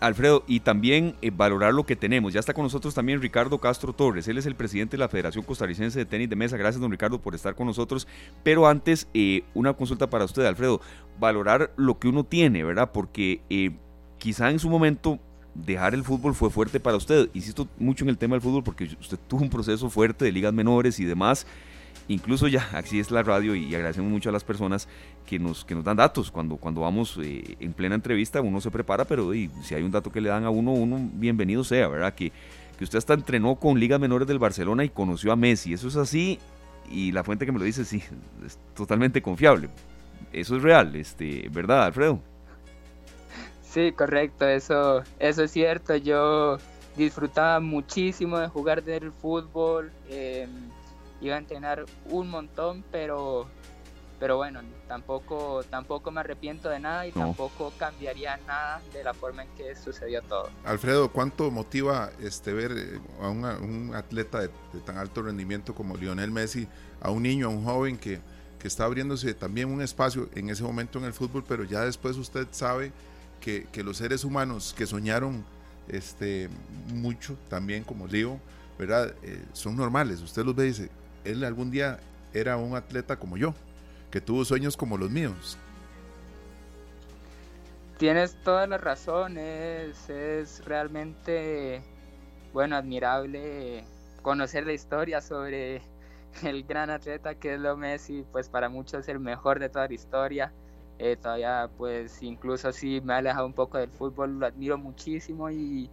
Alfredo, y también eh, valorar lo que tenemos. Ya está con nosotros también Ricardo Castro Torres. Él es el presidente de la Federación Costarricense de Tenis de Mesa. Gracias, don Ricardo, por estar con nosotros. Pero antes, eh, una consulta para usted, Alfredo. Valorar lo que uno tiene, ¿verdad? Porque eh, quizá en su momento dejar el fútbol fue fuerte para usted. Insisto mucho en el tema del fútbol porque usted tuvo un proceso fuerte de ligas menores y demás incluso ya, así es la radio y agradecemos mucho a las personas que nos, que nos dan datos. Cuando, cuando vamos eh, en plena entrevista uno se prepara, pero si hay un dato que le dan a uno, uno bienvenido sea, ¿verdad? Que, que usted hasta entrenó con ligas menores del Barcelona y conoció a Messi. Eso es así y la fuente que me lo dice sí, es totalmente confiable. Eso es real, este, ¿verdad, Alfredo? Sí, correcto, eso, eso es cierto. Yo disfrutaba muchísimo de jugar del fútbol, em, iba a entrenar un montón, pero, pero bueno, tampoco, tampoco me arrepiento de nada y tampoco cambiaría nada de la forma en que sucedió todo. Alfredo, ¿cuánto motiva este ver eh, a un atleta de, tan alto rendimiento como Lionel Messi, a un niño, a un joven que, que está abriéndose también un espacio en ese momento en el fútbol, pero ya después usted sabe que, que los seres humanos que soñaron este, mucho también como Leo, ¿verdad? Eh, son normales. Usted los ve y dice, él algún día era un atleta como yo, que tuvo sueños como los míos. Tienes todas las razones, es realmente, bueno, admirable conocer la historia sobre el gran atleta que es Leo Messi, pues para muchos es el mejor de toda la historia. Eh, todavía pues incluso si me ha alejado un poco del fútbol, lo admiro muchísimo y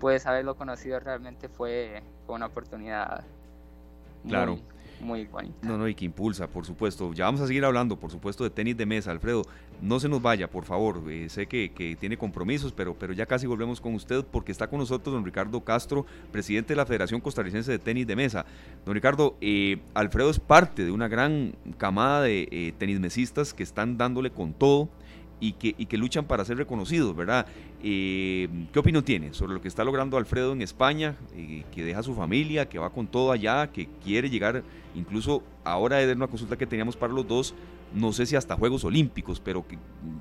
pues haberlo conocido realmente fue, una oportunidad claro muy bonita. No, no, y que impulsa, por supuesto. Ya vamos a seguir hablando, por supuesto, de tenis de mesa. Alfredo, no se nos vaya, por favor. Eh, sé que, que, tiene compromisos, pero, pero ya casi volvemos con usted porque está con nosotros don Ricardo Castro, presidente de la Federación Costarricense de Tenis de Mesa. Don Ricardo, eh, Alfredo es parte de una gran camada de eh, tenismesistas que están dándole con todo y que, y que luchan para ser reconocidos, ¿verdad? Eh, ¿Qué opinión tiene sobre lo que está logrando Alfredo en España, eh, que deja a su familia, que va con todo allá, que quiere llegar, incluso ahora de una consulta que teníamos para los dos, no sé si hasta Juegos Olímpicos, pero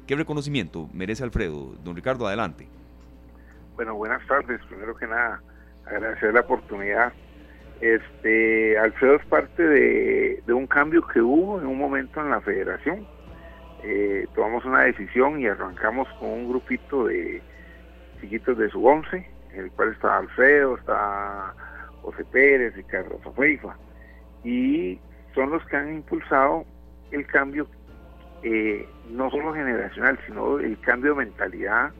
¿qué, reconocimiento merece Alfredo? Don Ricardo, adelante. Bueno, buenas tardes. Primero que nada, agradecer la oportunidad. Este, Alfredo es parte de, de un cambio que hubo en un momento en la federación eh, tomamos una decisión y arrancamos con un grupito de chiquitos de su once, en el cual está Alfredo, está José Pérez, Ricardo Fafeifa, y son los que han impulsado el cambio, eh, no solo generacional, sino el cambio de mentalidad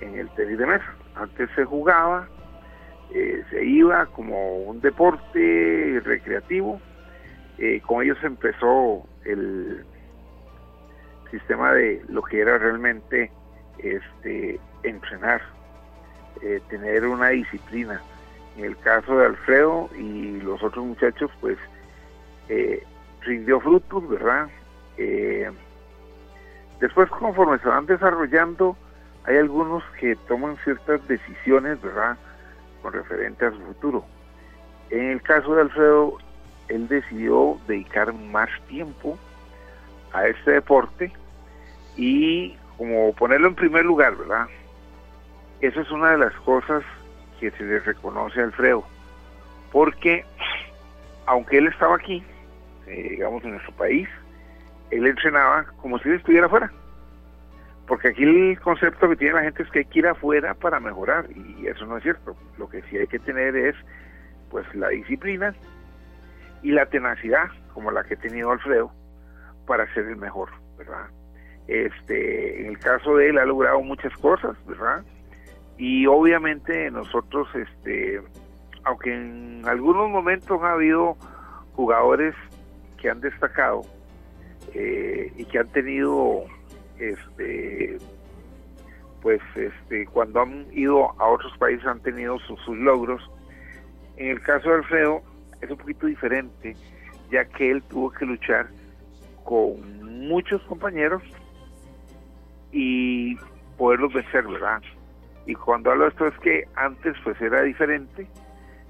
en el tenis de mesa. Antes se jugaba, eh, se iba como un deporte recreativo, con ellos empezó el sistema de lo que era realmente este entrenar, eh, tener una disciplina. En el caso de Alfredo y los otros muchachos, pues eh, rindió frutos, ¿verdad? Eh, después, conforme se van desarrollando, hay algunos que toman ciertas decisiones, ¿verdad? Con referente a su futuro. En el caso de Alfredo, él decidió dedicar más tiempo a este deporte y como ponerlo en primer lugar, ¿verdad? Eso es una de las cosas que se le reconoce a Alfredo, porque aunque él estaba aquí, eh, digamos en nuestro país, él entrenaba como si él estuviera afuera. Porque aquí el concepto que tiene la gente es que hay que ir afuera para mejorar y eso no es cierto. Lo que sí hay que tener es pues la disciplina y la tenacidad como la que ha tenido Alfredo para ser el mejor, ¿verdad? Este, en el caso de él ha logrado muchas cosas, ¿verdad? Y obviamente nosotros, este, aunque en algunos momentos ha habido jugadores que han destacado eh, y que han tenido, este, pues, este, cuando han ido a otros países han tenido sus, sus logros. En el caso de Alfredo es un poquito diferente, ya que él tuvo que luchar con muchos compañeros y poderlos vencer, ¿verdad? Y cuando hablo de esto es que antes pues era diferente,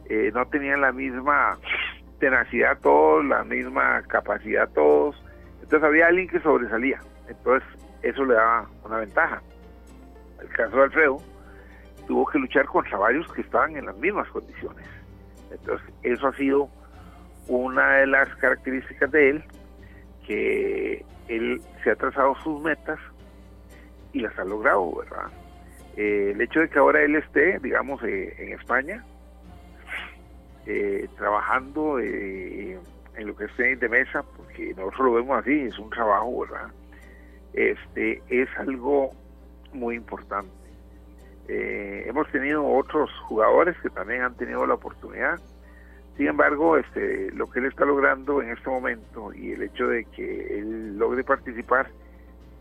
eh, no tenían la misma tenacidad todos, la misma capacidad todos, entonces había alguien que sobresalía, entonces eso le daba una ventaja. El caso de Alfredo tuvo que luchar contra varios que estaban en las mismas condiciones, entonces eso ha sido una de las características de él, que él se ha trazado sus metas y las ha logrado, ¿verdad? Eh, el hecho de que ahora él esté, digamos, eh, en España, eh, trabajando en lo que es de mesa, porque nosotros lo vemos así, es un trabajo, ¿verdad? Este es algo muy importante. hemos tenido otros jugadores que también han tenido la oportunidad. Sin embargo, este, lo que él está logrando en este momento y el hecho de que él logre participar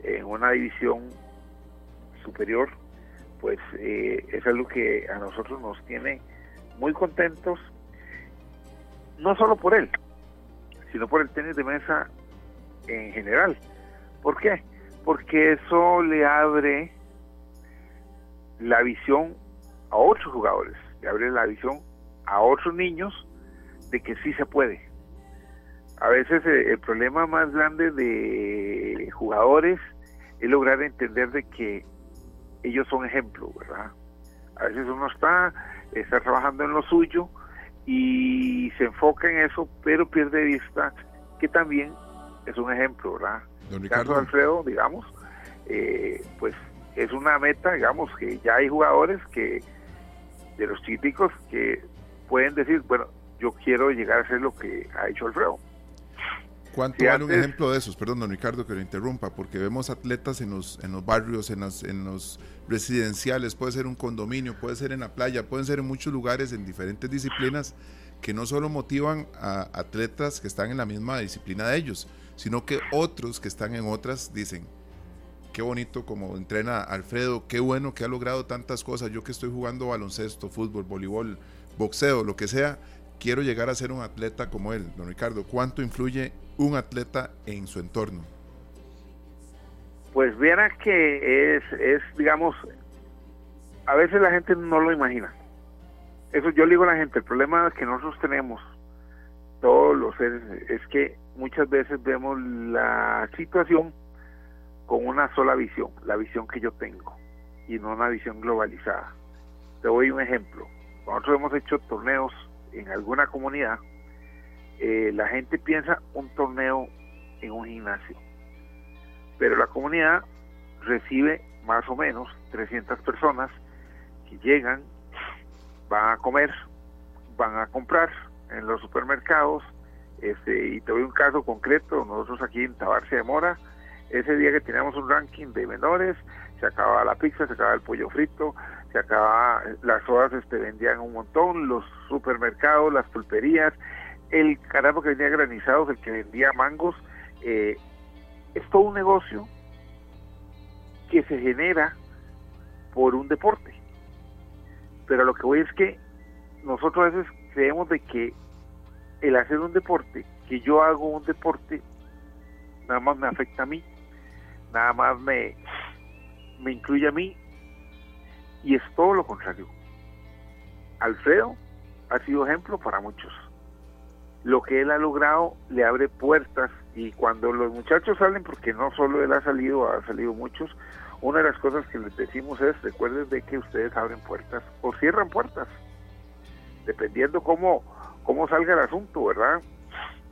en una división superior, pues eh, es algo que a nosotros nos tiene muy contentos, no solo por él, sino por el tenis de mesa en general. ¿Por qué? Porque eso le abre la visión a otros jugadores, le abre la visión a otros niños de que sí se puede. A veces eh, el problema más grande de jugadores es lograr entender de que ellos son ejemplo, ¿verdad? A veces uno está, está trabajando en lo suyo y se enfoca en eso, pero pierde de vista que también es un ejemplo, ¿verdad? Don El caso de Alfredo, digamos, eh, pues es una meta, digamos, que ya hay jugadores que, de los chiquiticos, que pueden decir, bueno, yo quiero llegar a ser lo que ha hecho Alfredo. ¿Cuánto Si vale un antes- ejemplo de esos? Perdón, don Ricardo, que lo interrumpa, porque vemos atletas en los, en los barrios, en, las, en los residenciales, puede ser un condominio, puede ser en la playa, pueden ser en muchos lugares, en diferentes disciplinas, que no solo motivan a atletas que están en la misma disciplina de ellos, sino que otros que están en otras dicen, qué bonito como entrena Alfredo, qué bueno que ha logrado tantas cosas, yo que estoy jugando baloncesto, fútbol, voleibol, boxeo, lo que sea, quiero llegar a ser un atleta como él. Don Ricardo, ¿cuánto influye un atleta en su entorno? Pues viera que es, es, digamos, a veces la gente no lo imagina. Eso yo le digo a la gente, el problema que nosotros tenemos, todos los seres, es que muchas veces vemos la situación con una sola visión, la visión que yo tengo, y no una visión globalizada. Te doy un ejemplo. Nosotros hemos hecho torneos en alguna comunidad, eh, la gente piensa un torneo en un gimnasio pero la comunidad recibe más o menos 300 personas que llegan, van a comer, van a comprar en los supermercados, este, y te doy un caso concreto, nosotros aquí en Tabarce de Mora, ese día que teníamos un ranking de menores, se acababa la pizza, se acababa el pollo frito, se acababa, las sodas este, vendían un montón, los supermercados, las pulperías, el carajo que vendía granizados, el que vendía mangos, eh, es todo un negocio que se genera por un deporte. Pero lo que voy es que nosotros a veces creemos de que el hacer un deporte, que yo hago un deporte, nada más me afecta a mí, nada más me, me incluye a mí, y es todo lo contrario. Alfredo ha sido ejemplo para muchos. Lo que él ha logrado le abre puertas y cuando los muchachos salen, porque no solo él ha salido, ha salido muchos, una de las cosas que les decimos es, recuerden de que ustedes abren puertas o cierran puertas, dependiendo cómo, cómo salga el asunto, ¿verdad?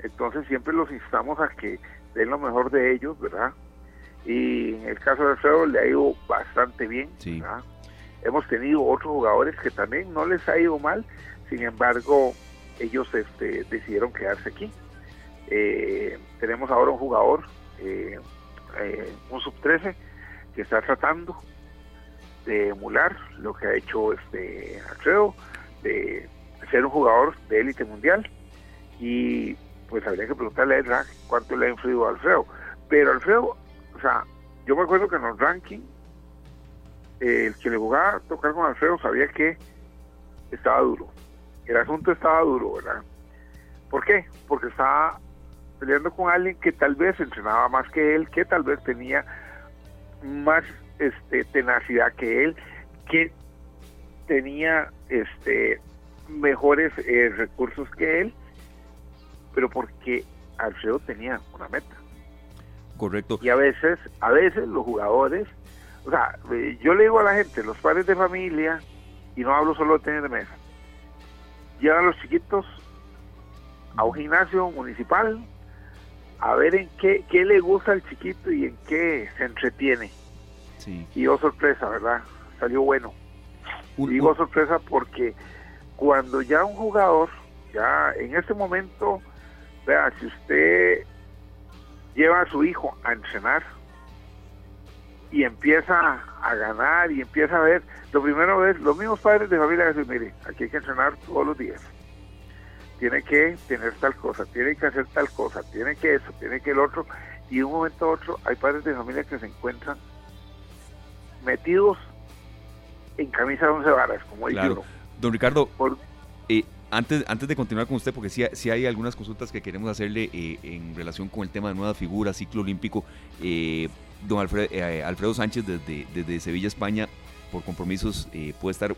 Entonces siempre los instamos a que den lo mejor de ellos, ¿verdad? Y en el caso de Alfredo le ha ido bastante bien, Sí. ¿verdad? Hemos tenido otros jugadores que también no les ha ido mal, sin embargo, ellos este, decidieron quedarse aquí. Eh, tenemos ahora un jugador, eh, eh, un sub-13, que está tratando de emular lo que ha hecho este Alfredo, de ser un jugador de élite mundial. Y pues habría que preguntarle a ¿verdad? cuánto le ha influido a Alfredo. Pero Alfredo, o sea, yo me acuerdo que en los rankings, eh, el que le jugaba a tocar con Alfredo sabía que estaba duro. El asunto estaba duro, ¿verdad? ¿Por qué? Porque estaba peleando con alguien que tal vez entrenaba más que él, que tal vez tenía más este, tenacidad que él, que tenía este, mejores eh, recursos que él, pero porque Alfredo tenía una meta. Correcto. Y a veces, a veces los jugadores, o sea, eh, yo le digo a la gente, los padres de familia, y no hablo solo de tenis de mesa, llevan a los chiquitos a un gimnasio municipal a ver en qué, qué le gusta al chiquito y en qué se entretiene. Sí. Y oh sorpresa, ¿verdad? Salió bueno. Un- Digo un- sorpresa porque cuando ya un jugador, ya en este momento, vea, si usted lleva a su hijo a entrenar y empieza a ganar y empieza a ver, lo primero es, los mismos padres de familia dicen, mire, aquí hay que entrenar todos los días. tiene que tener tal cosa, tiene que hacer tal cosa, tiene que eso, tiene que el otro, y de un momento a otro hay padres de familia que se encuentran metidos en camisa de once varas, como dice uno. Don Ricardo, eh, antes, antes de continuar con usted, porque sí, hay algunas consultas que queremos hacerle eh, en relación con el tema de nuevas figuras, ciclo olímpico, eh, don Alfredo Sánchez desde, desde Sevilla, España, por compromisos puede estar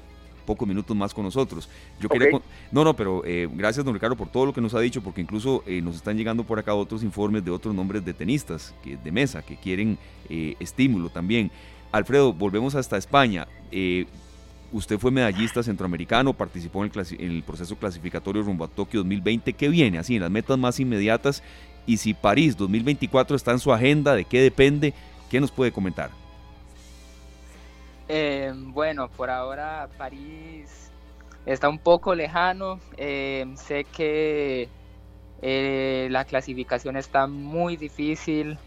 pocos minutos más con nosotros. Yo quería no, no, pero eh, gracias don Ricardo por todo lo que nos ha dicho, porque incluso eh, nos están llegando por acá otros informes de otros nombres de tenistas que, de mesa que quieren eh, estímulo también. Alfredo, volvemos hasta España. usted fue medallista centroamericano, participó en el, en el, proceso clasificatorio rumbo a Tokio 2020. ¿Qué viene así en las metas más inmediatas? Y si París 2024 está en su agenda, ¿de qué depende? ¿Qué nos puede comentar? Eh, bueno, por ahora París está un poco lejano. Eh, sé que eh, la clasificación está muy difícil.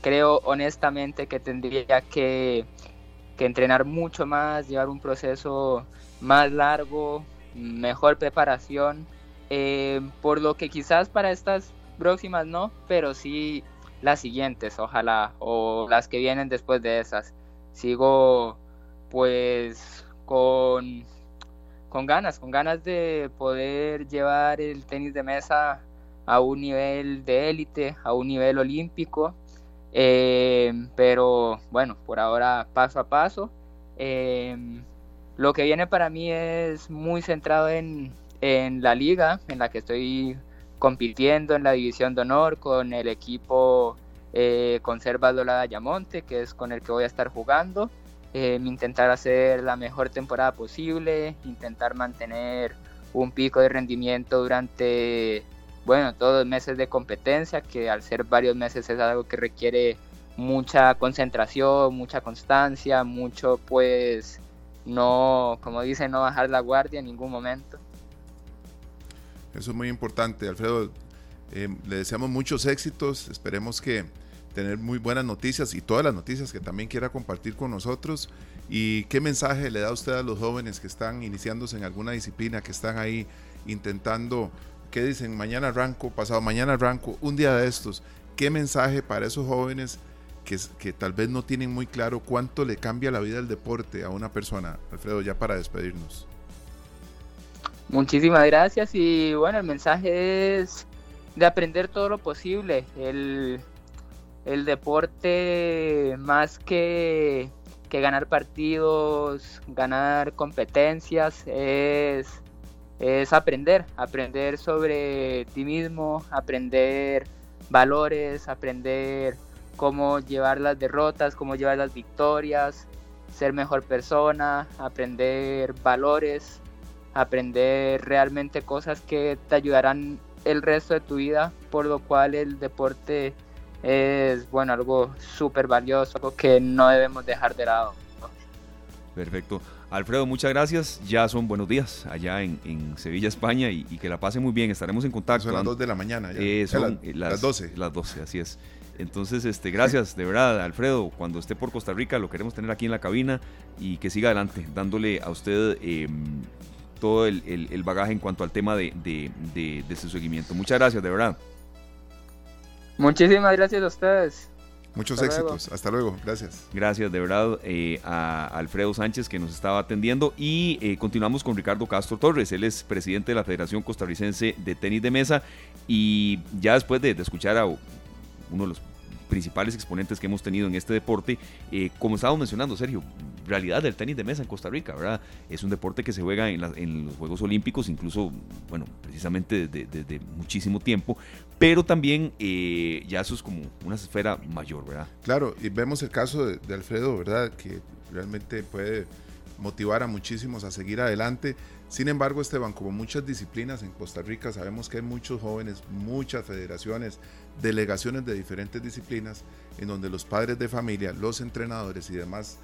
creo honestamente que tendría que, que, entrenar mucho más, llevar un proceso más largo, mejor preparación. por lo que quizás para estas próximas no, pero sí las siguientes, ojalá, o las que vienen después de esas sigo pues con, con ganas, con ganas de poder llevar el tenis de mesa a un nivel de élite, a un nivel olímpico. Eh, pero bueno, por ahora paso a paso. Eh, lo que viene para mí es muy centrado en, en, la liga en la que estoy compitiendo en la división de honor con el equipo eh, Conserva Yamonte, que es con el que voy a estar jugando. Eh, intentar hacer la mejor temporada posible, intentar mantener un pico de rendimiento durante, bueno, todos los meses de competencia, que al ser varios meses es algo que requiere mucha concentración, mucha constancia, mucho pues no, como dice, no bajar la guardia en ningún momento. Eso es muy importante, Alfredo. Eh, le deseamos muchos éxitos, esperemos que tener muy buenas noticias y todas las noticias que también quiera compartir con nosotros. ¿Y qué mensaje le da usted a los jóvenes que están iniciándose en alguna disciplina, que están ahí intentando, qué dicen, mañana arranco, pasado mañana arranco, un día de estos? ¿Qué mensaje para esos jóvenes que, que tal vez no tienen muy claro cuánto le cambia la vida el deporte a una persona? Alfredo, ya para despedirnos. Muchísimas gracias y bueno, el mensaje es de aprender todo lo posible. El, el deporte más que, ganar partidos, ganar competencias, es, es aprender, aprender sobre ti mismo, aprender valores, aprender cómo llevar las derrotas, cómo llevar las victorias, ser mejor persona, aprender valores, aprender realmente cosas que te ayudarán el resto de tu vida, por lo cual el deporte es bueno algo súper valioso, algo que no debemos dejar de lado. Perfecto. Alfredo, muchas gracias. Ya son buenos días allá en, Sevilla, España, y, que la pasen muy bien. Estaremos en contacto. Son las 2 de la mañana. Ya. Eh, son eh, las, 12. Las 12, así es. Entonces, este, gracias, de verdad, Alfredo. Cuando esté por Costa Rica, lo queremos tener aquí en la cabina y que siga adelante, dándole a usted em, todo el, bagaje en cuanto al tema de, de, de su seguimiento. Muchas gracias, de verdad. Muchísimas gracias a ustedes. Muchos éxitos. Hasta luego. Gracias. Gracias de verdad eh, a Alfredo Sánchez que nos estaba atendiendo y eh, continuamos con Ricardo Castro Torres. Él es presidente de la Federación Costarricense de Tenis de Mesa y ya después de, de escuchar a uno de los principales exponentes que hemos tenido en este deporte. Eh, como estábamos mencionando, Sergio, realidad del tenis de mesa en Costa Rica, ¿verdad? Es un deporte que se juega en, en los Juegos Olímpicos, incluso, bueno, precisamente desde, muchísimo tiempo, pero también eh, ya eso es como una esfera mayor, ¿verdad? Claro, y vemos el caso de, de Alfredo, ¿verdad? Que realmente puede motivar a muchísimos a seguir adelante. Sin embargo, Esteban, como muchas disciplinas en Costa Rica, sabemos que hay muchos jóvenes, muchas federaciones, delegaciones de diferentes disciplinas, en donde los padres de familia, los entrenadores y demás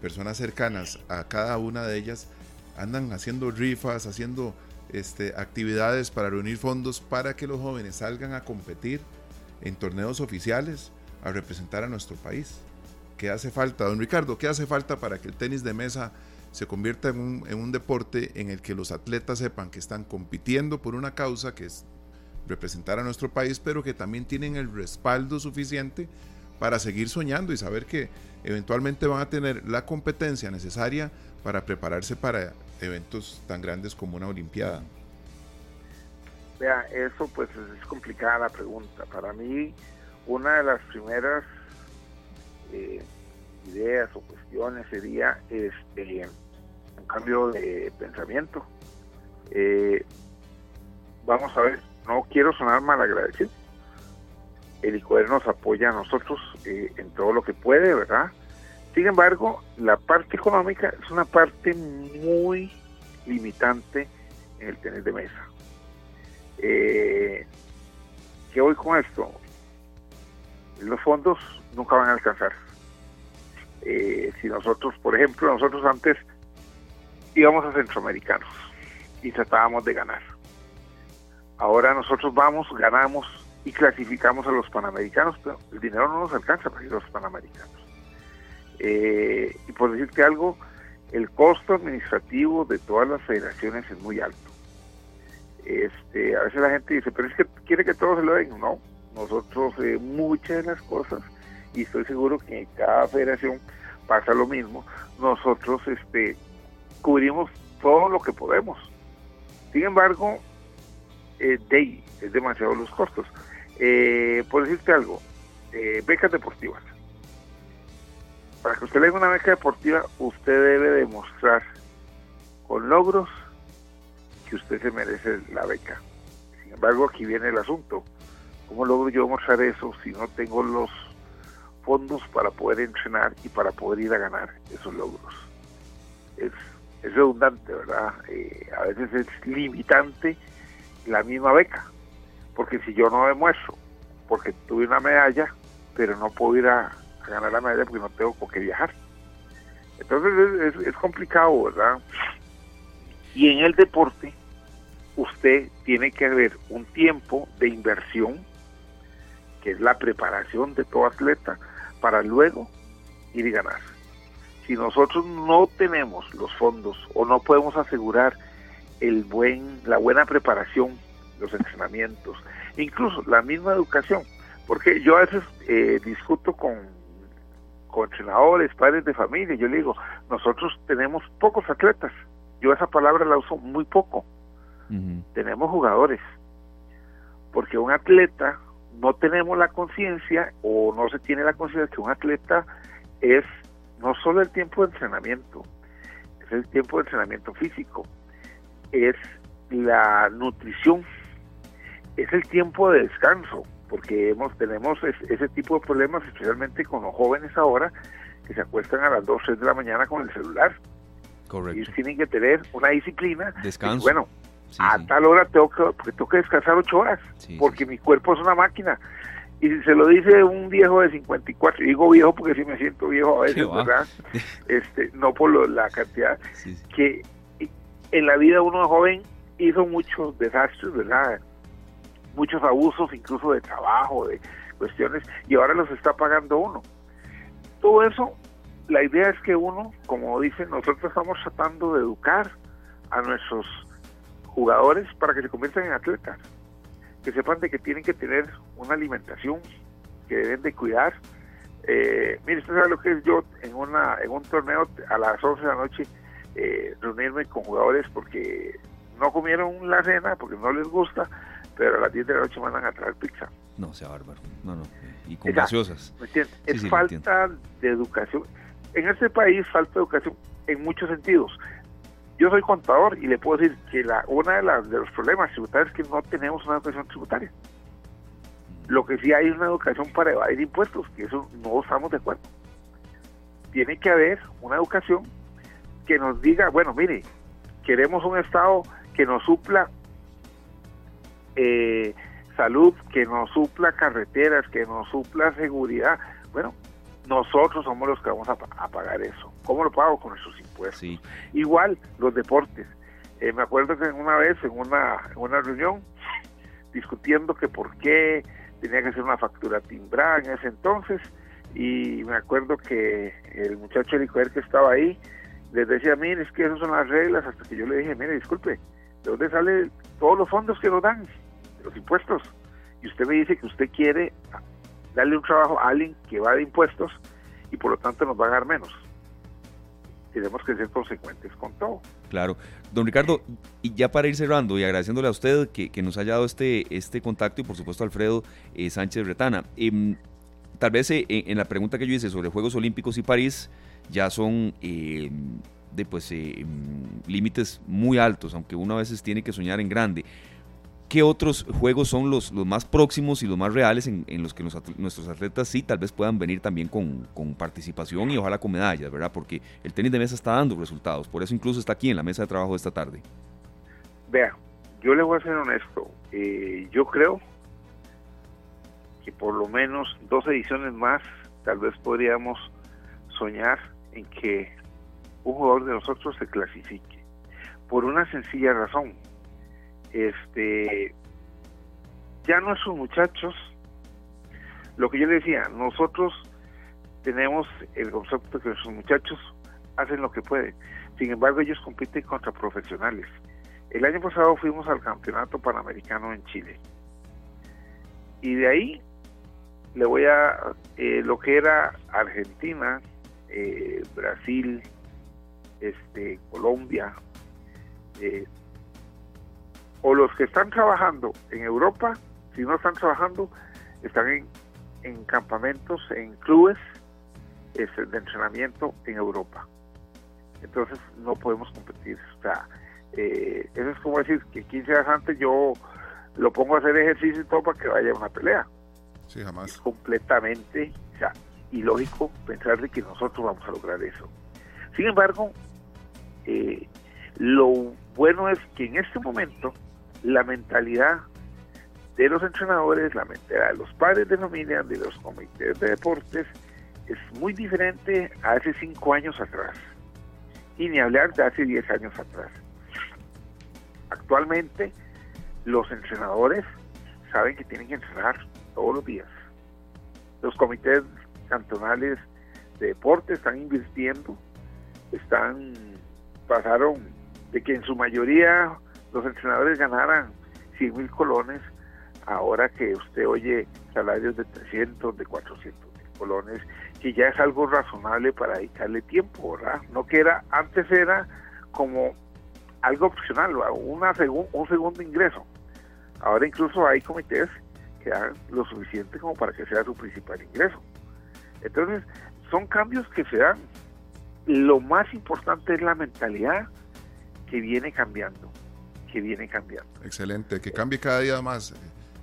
personas cercanas a cada una de ellas andan haciendo rifas, haciendo este, actividades para reunir fondos para que los jóvenes salgan a competir en torneos oficiales, a representar a nuestro país. ¿Qué hace falta, don Ricardo? ¿Qué hace falta para que el tenis de mesa se convierta en un, en un deporte en el que los atletas sepan que están compitiendo por una causa que es representar a nuestro país, pero que también tienen el respaldo suficiente para seguir soñando y saber que eventualmente van a tener la competencia necesaria para prepararse para eventos tan grandes como una Olimpiada. Vea, eso pues es complicada la pregunta. Para mí, una de las primeras eh, ideas o cuestiones sería este un cambio de pensamiento. Eh, vamos a ver, no quiero sonar mal agradecido. El ICOER nos apoya a nosotros eh, en todo lo que puede, ¿verdad? Sin embargo, la parte económica es una parte muy limitante en el tener de mesa. Eh, ¿Qué voy con esto? Los fondos nunca van a alcanzar. Eh, si nosotros, por ejemplo, nosotros antes íbamos a centroamericanos y tratábamos de ganar. Ahora nosotros vamos, ganamos y clasificamos a los panamericanos, pero el dinero no nos alcanza para ir a los panamericanos. Eh, y por decirte algo, el costo administrativo de todas las federaciones es muy alto. Este, a veces la gente dice, pero es que quiere que todos se lo den. No, nosotros eh, muchas de las cosas, y estoy seguro que en cada federación pasa lo mismo, nosotros este, cubrimos todo lo que podemos. Sin embargo, eh, de, es demasiado los costos. Eh, por decirte algo, eh, becas deportivas. Para que usted le dé una beca deportiva, usted debe demostrar con logros que usted se merece la beca. Sin embargo, aquí viene el asunto. ¿Cómo logro yo demostrar eso si no tengo los fondos para poder entrenar y para poder ir a ganar esos logros? Es, es redundante, ¿verdad? Eh, a veces es limitante la misma beca, porque si yo no demuestro, porque tuve una medalla, pero no puedo ir a, ganar la medalla porque no tengo por qué viajar. Entonces es, es, complicado, ¿verdad? Y en el deporte, usted tiene que ver un tiempo de inversión, que es la preparación de todo atleta, para luego ir y ganar. Si nosotros no tenemos los fondos o no podemos asegurar el buen, la buena preparación, los entrenamientos, incluso la misma educación, porque yo a veces eh, discuto con, con entrenadores, padres de familia, yo le digo, nosotros tenemos pocos atletas, yo esa palabra la uso muy poco, tenemos jugadores, porque un atleta no tenemos la conciencia o no se tiene la conciencia que un atleta es no solo el tiempo de entrenamiento, es el tiempo de entrenamiento físico, es la nutrición, es el tiempo de descanso, porque hemos, tenemos ese tipo de problemas, especialmente con los jóvenes ahora, que se acuestan a las 2, 3 de la mañana con el celular. Correcto. Y tienen que tener una disciplina. Descanso. bueno, a tal hora tengo que, porque tengo que descansar 8 horas, porque mi cuerpo es una máquina. Y se lo dice un viejo de 54, digo viejo porque sí me siento viejo a veces, ¿verdad? Este, no por la cantidad, que en la vida uno joven hizo muchos desastres, ¿verdad? Muchos abusos, incluso de trabajo, de cuestiones, y ahora los está pagando uno. Todo eso, la idea es que uno, como dicen, nosotros estamos tratando de educar a nuestros jugadores para que se conviertan en atletas, que sepan de que tienen que tener una alimentación que deben de cuidar. Eh, mire, usted sabe lo que es yo en, una, en un torneo a las 11 de la noche eh, reunirme con jugadores porque no comieron la cena, porque no les gusta, pero a las 10 de la noche mandan a traer pizza. No, sea bárbaro. No, no. Y con gaseosas. es falta de educación. En este país falta educación en muchos sentidos. Yo soy contador y le puedo decir que la, una de, las, de los problemas tributarios es que no tenemos una educación tributaria. Mm. Lo que sí hay es una educación para evadir impuestos, que eso no estamos de acuerdo. Tiene que haber una educación que nos diga, bueno, mire, queremos un Estado que nos supla eh, salud, que nos supla carreteras, que nos supla seguridad. Bueno, nosotros somos los que vamos a, pagar eso. ¿Cómo lo pago? Con nuestros impuestos. Igual los deportes. Eh, me acuerdo que una vez en una, en una reunión discutiendo que por qué tenía que ser una factura timbrada en ese entonces y me acuerdo que el muchacho de que estaba ahí les decía, mire, es que esas son las reglas, hasta que yo le dije, mire, disculpe, ¿de dónde salen todos los fondos que nos dan? los impuestos. Y usted me dice que usted quiere darle un trabajo a alguien que va de impuestos y por lo tanto nos va a dar menos. Tenemos que ser consecuentes con todo. Claro. Don Ricardo, y ya para ir cerrando y agradeciéndole a usted que, nos haya dado este, este contacto y por supuesto a Alfredo eh, Sánchez Retana. Em, tal vez eh, en la pregunta que yo hice sobre Juegos Olímpicos y París ya son em, de pues em, límites muy altos, aunque uno a veces tiene que soñar en grande. ¿Qué otros juegos son los, más próximos y los más reales en, los que nuestros atletas sí tal vez puedan venir también con, participación y ojalá con medallas, ¿verdad? Porque el tenis de mesa está dando resultados, por eso incluso está aquí en la mesa de trabajo esta tarde. Vea, yo le voy a ser honesto, eh, yo creo que por lo menos dos ediciones más tal vez podríamos soñar en que un jugador de nosotros se clasifique, por una sencilla razón. Este ya nuestros muchachos lo que yo le decía nosotros tenemos el concepto que nuestros muchachos hacen lo que pueden. Sin embargo ellos compiten contra profesionales. El año pasado fuimos al campeonato panamericano en Chile. Y de ahí le voy a eh, lo que era Argentina eh, Brasil este Colombia eh, o los que están trabajando en Europa, si no están trabajando, están en, en campamentos, en clubes este, de entrenamiento en Europa. Entonces no podemos competir. O sea, eh, eso es como decir que 15 días antes yo lo pongo a hacer ejercicio y todo para que vaya a una pelea. Sí, jamás. Es completamente o sea, ilógico pensar de que nosotros vamos a lograr eso. Sin embargo, eh, lo bueno es que en este momento la mentalidad de los entrenadores, la mentalidad de los padres de familia, de los comités de deportes, es muy diferente a hace cinco años atrás. Y ni hablar de hace diez años atrás. Actualmente, los entrenadores saben que tienen que entrenar todos los días. Los comités cantonales de deportes están invirtiendo, están, pasaron de que en su mayoría los entrenadores ganaran 100 mil colones, ahora que usted oye salarios de 300, de 400 mil colones, que ya es algo razonable para dedicarle tiempo, ¿verdad? No que era, antes era como algo opcional, una un segundo ingreso. Ahora incluso hay comités que dan lo suficiente como para que sea su principal ingreso. Entonces, son cambios que se dan. Lo más importante es la mentalidad que viene cambiando que viene cambiando. Excelente, que cambie cada día más, eh,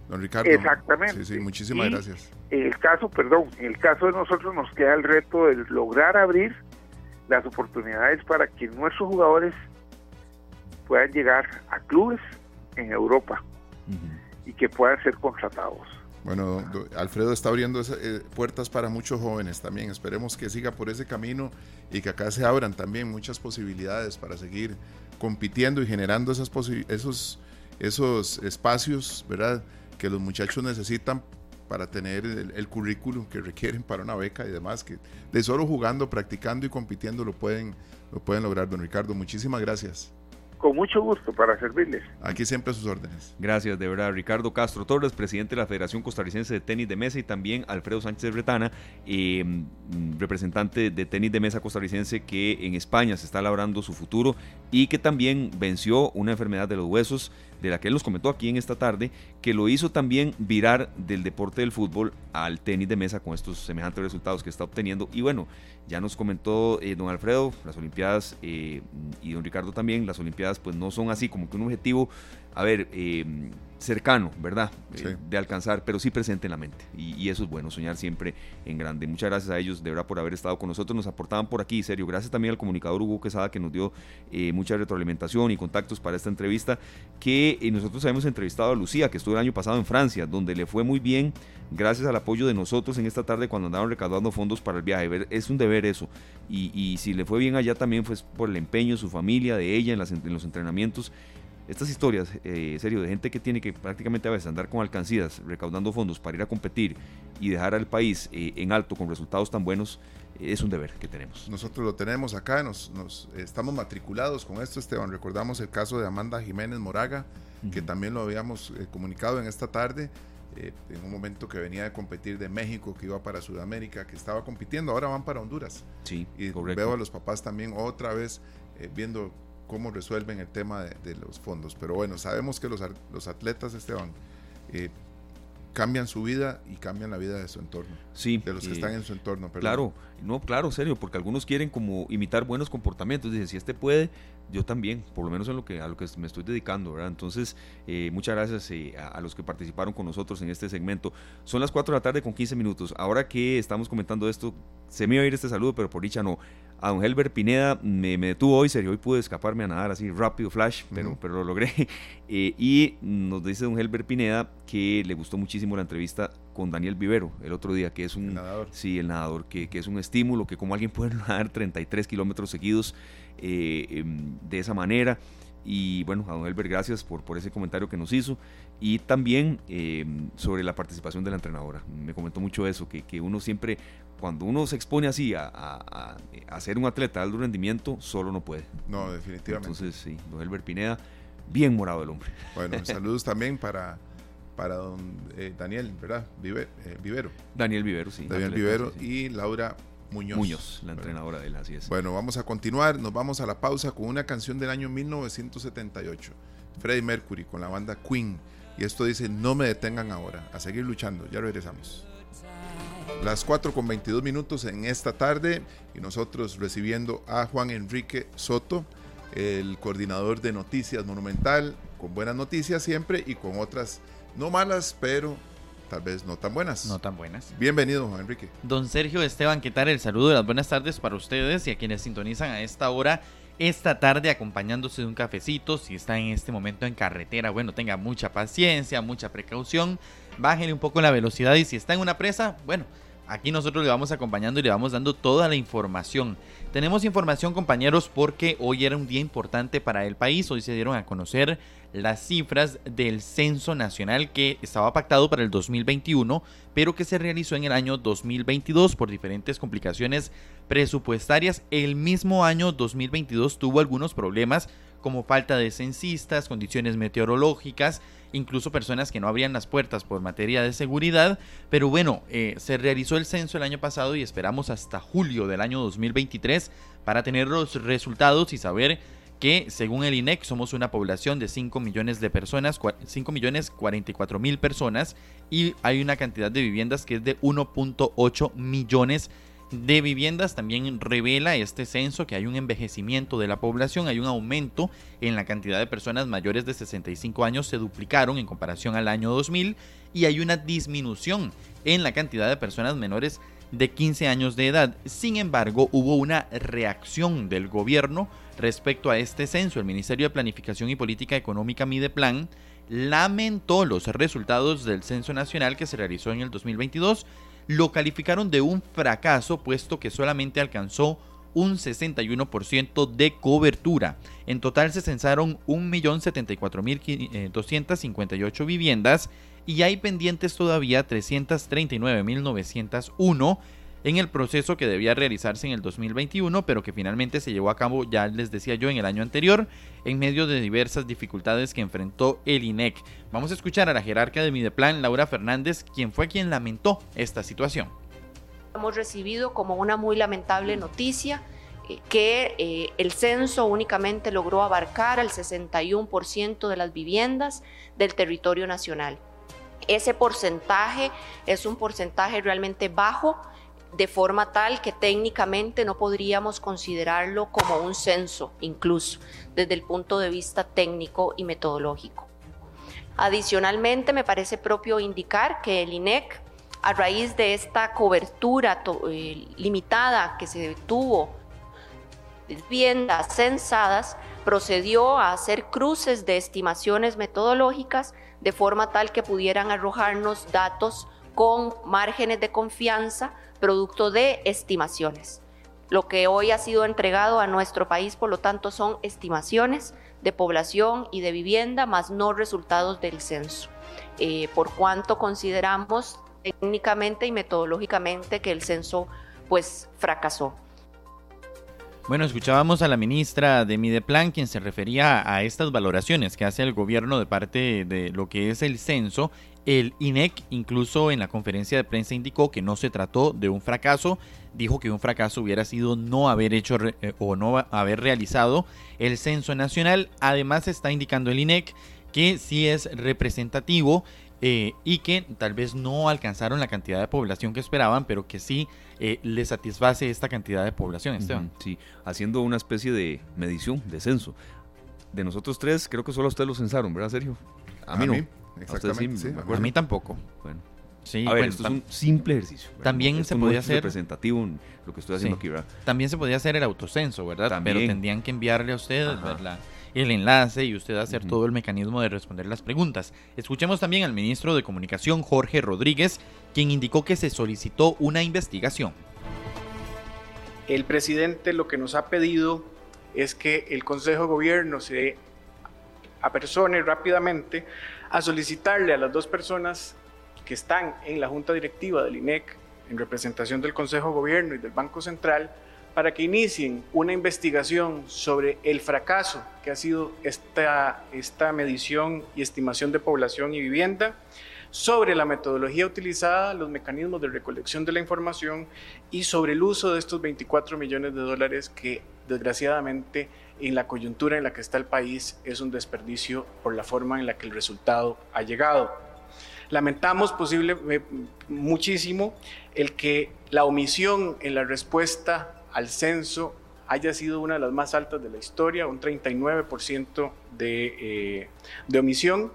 don Ricardo. Exactamente. Sí, sí, muchísimas gracias. En el caso, perdón, en el caso de nosotros nos queda el reto de lograr abrir las oportunidades para que nuestros jugadores puedan llegar a clubes en Europa y que puedan ser contratados. Bueno, Alfredo está abriendo eh, puertas para muchos jóvenes también. Esperemos que siga por ese camino y que acá se abran también muchas posibilidades para seguir compitiendo y generando esas esos, esos espacios, ¿verdad? Que los muchachos necesitan para tener el, currículum que requieren para una beca y demás, que de solo jugando, practicando y compitiendo lo pueden, lo pueden lograr. Don Ricardo, muchísimas gracias. Con mucho gusto para servirles. Aquí siempre a sus órdenes. Gracias, de verdad. Ricardo Castro Torres, presidente de la Federación Costarricense de Tenis de Mesa y también Alfredo Sánchez Retana, em, representante de tenis de mesa costarricense que en España se está labrando su futuro y que también venció una enfermedad de los huesos de la que él nos comentó aquí en esta tarde, que lo hizo también virar del deporte del fútbol al tenis de mesa con estos semejantes resultados que está obteniendo. Y bueno, ya nos comentó eh, don Alfredo, las Olimpiadas eh, y don Ricardo también, las Olimpiadas pues no son así como que un objetivo, a ver, eh, cercano, ¿verdad? Eh, de alcanzar, pero sí presente en la mente. Y, eso es bueno, soñar siempre en grande. Muchas gracias a ellos, de verdad, por haber estado con nosotros. Nos aportaban por aquí, serio. Gracias también al comunicador Hugo Quesada, que nos dio eh, mucha retroalimentación y contactos para esta entrevista. Que eh, nosotros habíamos entrevistado a Lucía, que estuvo el año pasado en Francia, donde le fue muy bien, gracias al apoyo de nosotros en esta tarde cuando andaban recaudando fondos para el viaje. Es un deber eso. Y, si le fue bien allá también fue por el empeño de su familia, de ella, en, en los entrenamientos estas historias, eh, serio, de gente que tiene que prácticamente a veces andar con alcancías, recaudando fondos para ir a competir y dejar al país eh, en alto con resultados tan buenos, es un deber que tenemos. Nosotros lo tenemos acá, nos, estamos matriculados con esto, Esteban. Recordamos el caso de Amanda Jiménez Moraga, que también lo habíamos eh, comunicado en esta tarde, eh, en un momento que venía de competir de México, que iba para Sudamérica, que estaba compitiendo, ahora van para Honduras. Sí, y veo a los papás también otra vez viendo cómo resuelven el tema de, los fondos. Pero bueno, sabemos que los, los atletas, Esteban, cambian su vida y cambian la vida de su entorno. Sí. De los que están en su entorno. Claro, no, claro, serio, porque algunos quieren como imitar buenos comportamientos. Dicen, si este puede, yo también, por lo menos en lo que, a lo que me estoy dedicando, ¿verdad? Entonces, eh, muchas gracias eh, a, los que participaron con nosotros en este segmento. Son las 4 de la tarde con 15 minutos. Ahora que estamos comentando esto, se me iba a ir este saludo, pero por dicha no a don Helber Pineda me, detuvo hoy, serio, hoy pude escaparme a nadar así rápido, flash, pero, pero lo logré. Eh, y nos dice don Helber Pineda que le gustó muchísimo la entrevista con Daniel Vivero el otro día, que es un... El nadador. Sí, el nadador, que, que es un estímulo, que como alguien puede nadar 33 kilómetros seguidos eh, em, de esa manera. Y bueno, a don Helber, gracias por, por ese comentario que nos hizo. Y también em, sobre la participación de la entrenadora. Me comentó mucho eso, que, que uno siempre cuando uno se expone así a, a, ser un atleta de alto rendimiento, solo no puede. No, definitivamente. Entonces, sí, don Elber Pineda, bien morado el hombre. Bueno, saludos también para, para don eh, Daniel, ¿verdad? Eh, Vivero. Daniel Vivero, sí. Daniel Vivero y Laura Muñoz. Muñoz, la entrenadora de él, así es. Bueno, vamos a continuar, nos vamos a la pausa con una canción del año 1978. Freddie Mercury con la banda Queen. Y esto dice, no me detengan ahora, a seguir luchando. Ya regresamos. Las 4 con 22 minutos en esta tarde y nosotros recibiendo a Juan Enrique Soto, el coordinador de Noticias Monumental, con buenas noticias siempre y con otras no malas, pero tal vez no tan buenas. No tan buenas. Bienvenido, Juan Enrique. Don Sergio Esteban, ¿qué tal? El saludo de las buenas tardes para ustedes y a quienes sintonizan a esta hora esta tarde acompañándose de un cafecito. Si está en este momento en carretera, bueno, tenga mucha paciencia, mucha precaución. Bájele un poco la velocidad y si está en una presa, bueno, Aquí nosotros le vamos acompañando y le vamos dando toda la información. Tenemos información compañeros porque hoy era un día importante para el país. Hoy se dieron a conocer las cifras del censo nacional que estaba pactado para el 2021, pero que se realizó en el año 2022 por diferentes complicaciones presupuestarias. El mismo año 2022 tuvo algunos problemas como falta de censistas, condiciones meteorológicas, incluso personas que no abrían las puertas por materia de seguridad. Pero bueno, eh, se realizó el censo el año pasado y esperamos hasta julio del año 2023 para tener los resultados y saber que según el INEC somos una población de 5 millones de personas, 5 millones 44 mil personas y hay una cantidad de viviendas que es de 1.8 millones de viviendas. También revela este censo que hay un envejecimiento de la población, hay un aumento en la cantidad de personas mayores de 65 años, se duplicaron en comparación al año 2000 y hay una disminución en la cantidad de personas menores de 15 años de edad. Sin embargo, hubo una reacción del gobierno respecto a este censo. El Ministerio de Planificación y Política Económica Mideplan lamentó los resultados del censo nacional que se realizó en el 2022 lo calificaron de un fracaso puesto que solamente alcanzó un 61% de cobertura. En total se censaron 1.074.258 eh, viviendas y hay pendientes todavía 339.901 en el proceso que debía realizarse en el 2021, pero que finalmente se llevó a cabo, ya les decía yo, en el año anterior, en medio de diversas dificultades que enfrentó el INEC. Vamos a escuchar a la jerarca de Mideplan, Laura Fernández, quien fue quien lamentó esta situación. Hemos recibido como una muy lamentable noticia eh, que eh, el censo únicamente logró abarcar al 61% de las viviendas del territorio nacional. Ese porcentaje es un porcentaje realmente bajo de forma tal que técnicamente no podríamos considerarlo como un censo, incluso desde el punto de vista técnico y metodológico. Adicionalmente, me parece propio indicar que el INEC, a raíz de esta cobertura eh, limitada que se tuvo viviendas censadas, procedió a hacer cruces de estimaciones metodológicas de forma tal que pudieran arrojarnos datos con márgenes de confianza producto de estimaciones. Lo que hoy ha sido entregado a nuestro país, por lo tanto, son estimaciones de población y de vivienda, más no resultados del censo, eh, por cuanto consideramos técnicamente y metodológicamente que el censo pues fracasó. Bueno, escuchábamos a la ministra de Mideplan quien se refería a estas valoraciones que hace el gobierno de parte de lo que es el censo. El INEC incluso en la conferencia de prensa indicó que no se trató de un fracaso, dijo que un fracaso hubiera sido no haber hecho eh, o no haber realizado el censo nacional. Además está indicando el INEC que sí es representativo eh, y que tal vez no alcanzaron la cantidad de población que esperaban, pero que sí eh, le satisface esta cantidad de población, Esteban. sí, haciendo una especie de medición, de censo. De nosotros tres, creo que solo ustedes lo censaron, ¿verdad, Sergio? A mí no. Exactamente. a, mí tampoco. Bueno. Sí, a ver, esto es un simple ejercicio. También se podía hacer. representativo lo que estoy haciendo aquí, ¿verdad? También se podía hacer el autocenso, ¿verdad? También. Pero tendrían que enviarle a ustedes, ¿verdad? el enlace y usted hacer todo el mecanismo de responder las preguntas. Escuchemos también al ministro de Comunicación, Jorge Rodríguez, quien indicó que se solicitó una investigación. El presidente lo que nos ha pedido es que el Consejo de Gobierno se apersone rápidamente a solicitarle a las dos personas que están en la Junta Directiva del INEC, en representación del Consejo de Gobierno y del Banco Central, para que inicien una investigación sobre el fracaso que ha sido esta, esta medición y estimación de población y vivienda, sobre la metodología utilizada, los mecanismos de recolección de la información y sobre el uso de estos 24 millones de dólares que desgraciadamente en la coyuntura en la que está el país es un desperdicio por la forma en la que el resultado ha llegado. Lamentamos posible, eh, muchísimo el que la omisión en la respuesta al censo haya sido una de las más altas de la historia, un 39% de, eh, de omisión.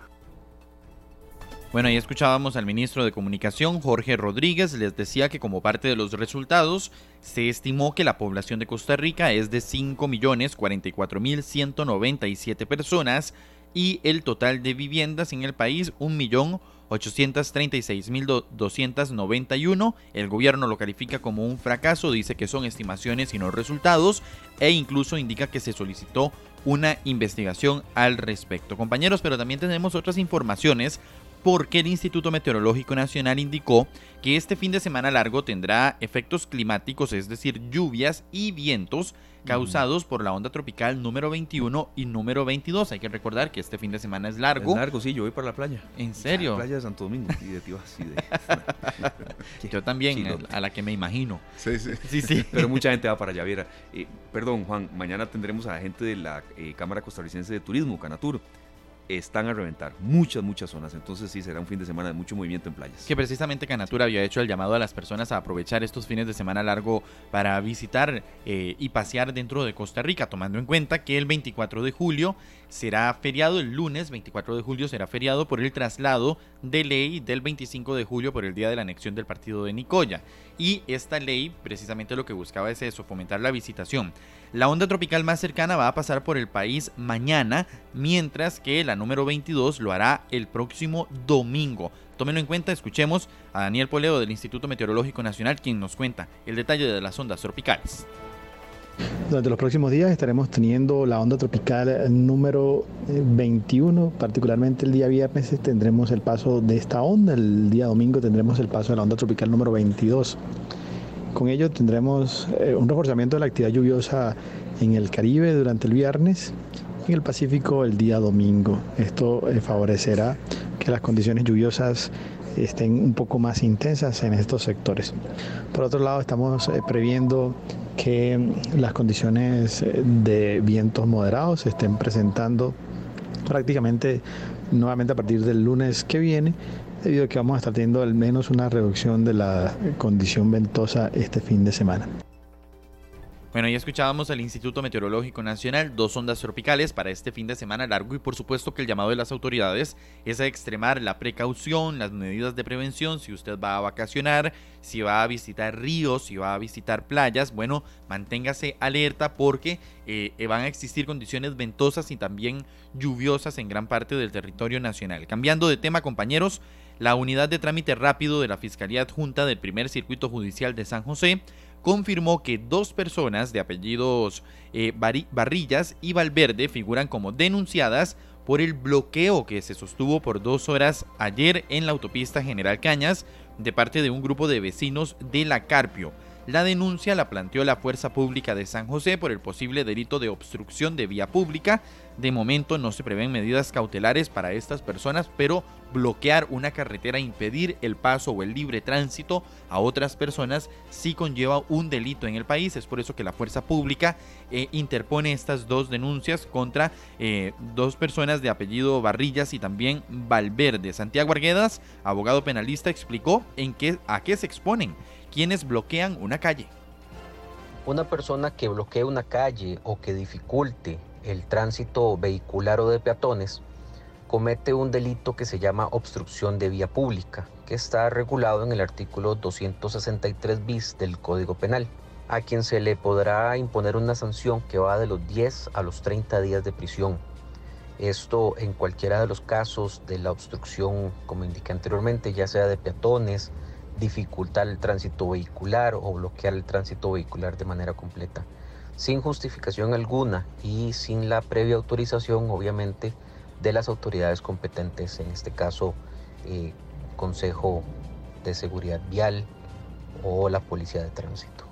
Bueno, ahí escuchábamos al ministro de Comunicación, Jorge Rodríguez, les decía que como parte de los resultados, se estimó que la población de Costa Rica es de 5.044.197 personas y el total de viviendas en el país 1.836.291. El gobierno lo califica como un fracaso, dice que son estimaciones y no resultados e incluso indica que se solicitó una investigación al respecto. Compañeros, pero también tenemos otras informaciones porque el Instituto Meteorológico Nacional indicó que este fin de semana largo tendrá efectos climáticos, es decir, lluvias y vientos causados por la onda tropical número 21 y número 22. Hay que recordar que este fin de semana es largo. Es largo, sí, yo voy para la playa. ¿En serio? La playa de Santo Domingo y de yo también, a la que me imagino. Sí, sí. sí, sí. Pero mucha gente va para allá. Viera. Eh, perdón, Juan, mañana tendremos a la gente de la eh, Cámara Costarricense de Turismo, Canatur están a reventar muchas, muchas zonas. Entonces sí, será un fin de semana de mucho movimiento en playas. Que precisamente Canatura había hecho el llamado a las personas a aprovechar estos fines de semana largo para visitar eh, y pasear dentro de Costa Rica, tomando en cuenta que el 24 de julio será feriado, el lunes 24 de julio será feriado por el traslado de ley del 25 de julio por el día de la anexión del partido de Nicoya. Y esta ley precisamente lo que buscaba es eso, fomentar la visitación. La onda tropical más cercana va a pasar por el país mañana, mientras que la número 22 lo hará el próximo domingo. Tómenlo en cuenta, escuchemos a Daniel Poleo del Instituto Meteorológico Nacional, quien nos cuenta el detalle de las ondas tropicales. Durante los próximos días estaremos teniendo la onda tropical número 21, eh, particularmente el día viernes tendremos el paso de esta onda, el día domingo tendremos el paso de la onda tropical número 22. Con ello tendremos eh, un reforzamiento de la actividad lluviosa en el Caribe durante el viernes y en el Pacífico el día domingo. Esto eh, favorecerá que las condiciones lluviosas estén un poco más intensas en estos sectores. Por otro lado, estamos eh, previendo que las condiciones de vientos moderados se estén presentando prácticamente nuevamente a partir del lunes que viene debido a que vamos a estar teniendo al menos una reducción de la condición ventosa este fin de semana. Bueno, ya escuchábamos al Instituto Meteorológico Nacional, dos ondas tropicales para este fin de semana largo y por supuesto que el llamado de las autoridades es a extremar la precaución, las medidas de prevención, si usted va a vacacionar, si va a visitar ríos, si va a visitar playas, bueno, manténgase alerta porque eh, van a existir condiciones ventosas y también lluviosas en gran parte del territorio nacional. Cambiando de tema, compañeros, la unidad de trámite rápido de la Fiscalía Adjunta del Primer Circuito Judicial de San José confirmó que dos personas de apellidos eh, Barrillas y Valverde figuran como denunciadas por el bloqueo que se sostuvo por dos horas ayer en la autopista General Cañas de parte de un grupo de vecinos de La Carpio. La denuncia la planteó la Fuerza Pública de San José por el posible delito de obstrucción de vía pública. De momento no se prevén medidas cautelares para estas personas, pero bloquear una carretera, impedir el paso o el libre tránsito a otras personas sí conlleva un delito en el país. Es por eso que la Fuerza Pública eh, interpone estas dos denuncias contra eh, dos personas de apellido Barrillas y también Valverde. Santiago Arguedas, abogado penalista, explicó en qué, a qué se exponen quienes bloquean una calle. Una persona que bloquee una calle o que dificulte el tránsito vehicular o de peatones comete un delito que se llama obstrucción de vía pública, que está regulado en el artículo 263 bis del Código Penal, a quien se le podrá imponer una sanción que va de los 10 a los 30 días de prisión. Esto en cualquiera de los casos de la obstrucción, como indiqué anteriormente, ya sea de peatones, dificultar el tránsito vehicular o bloquear el tránsito vehicular de manera completa, sin justificación alguna y sin la previa autorización, obviamente, de las autoridades competentes, en este caso, eh, Consejo de Seguridad Vial o la Policía de Tránsito.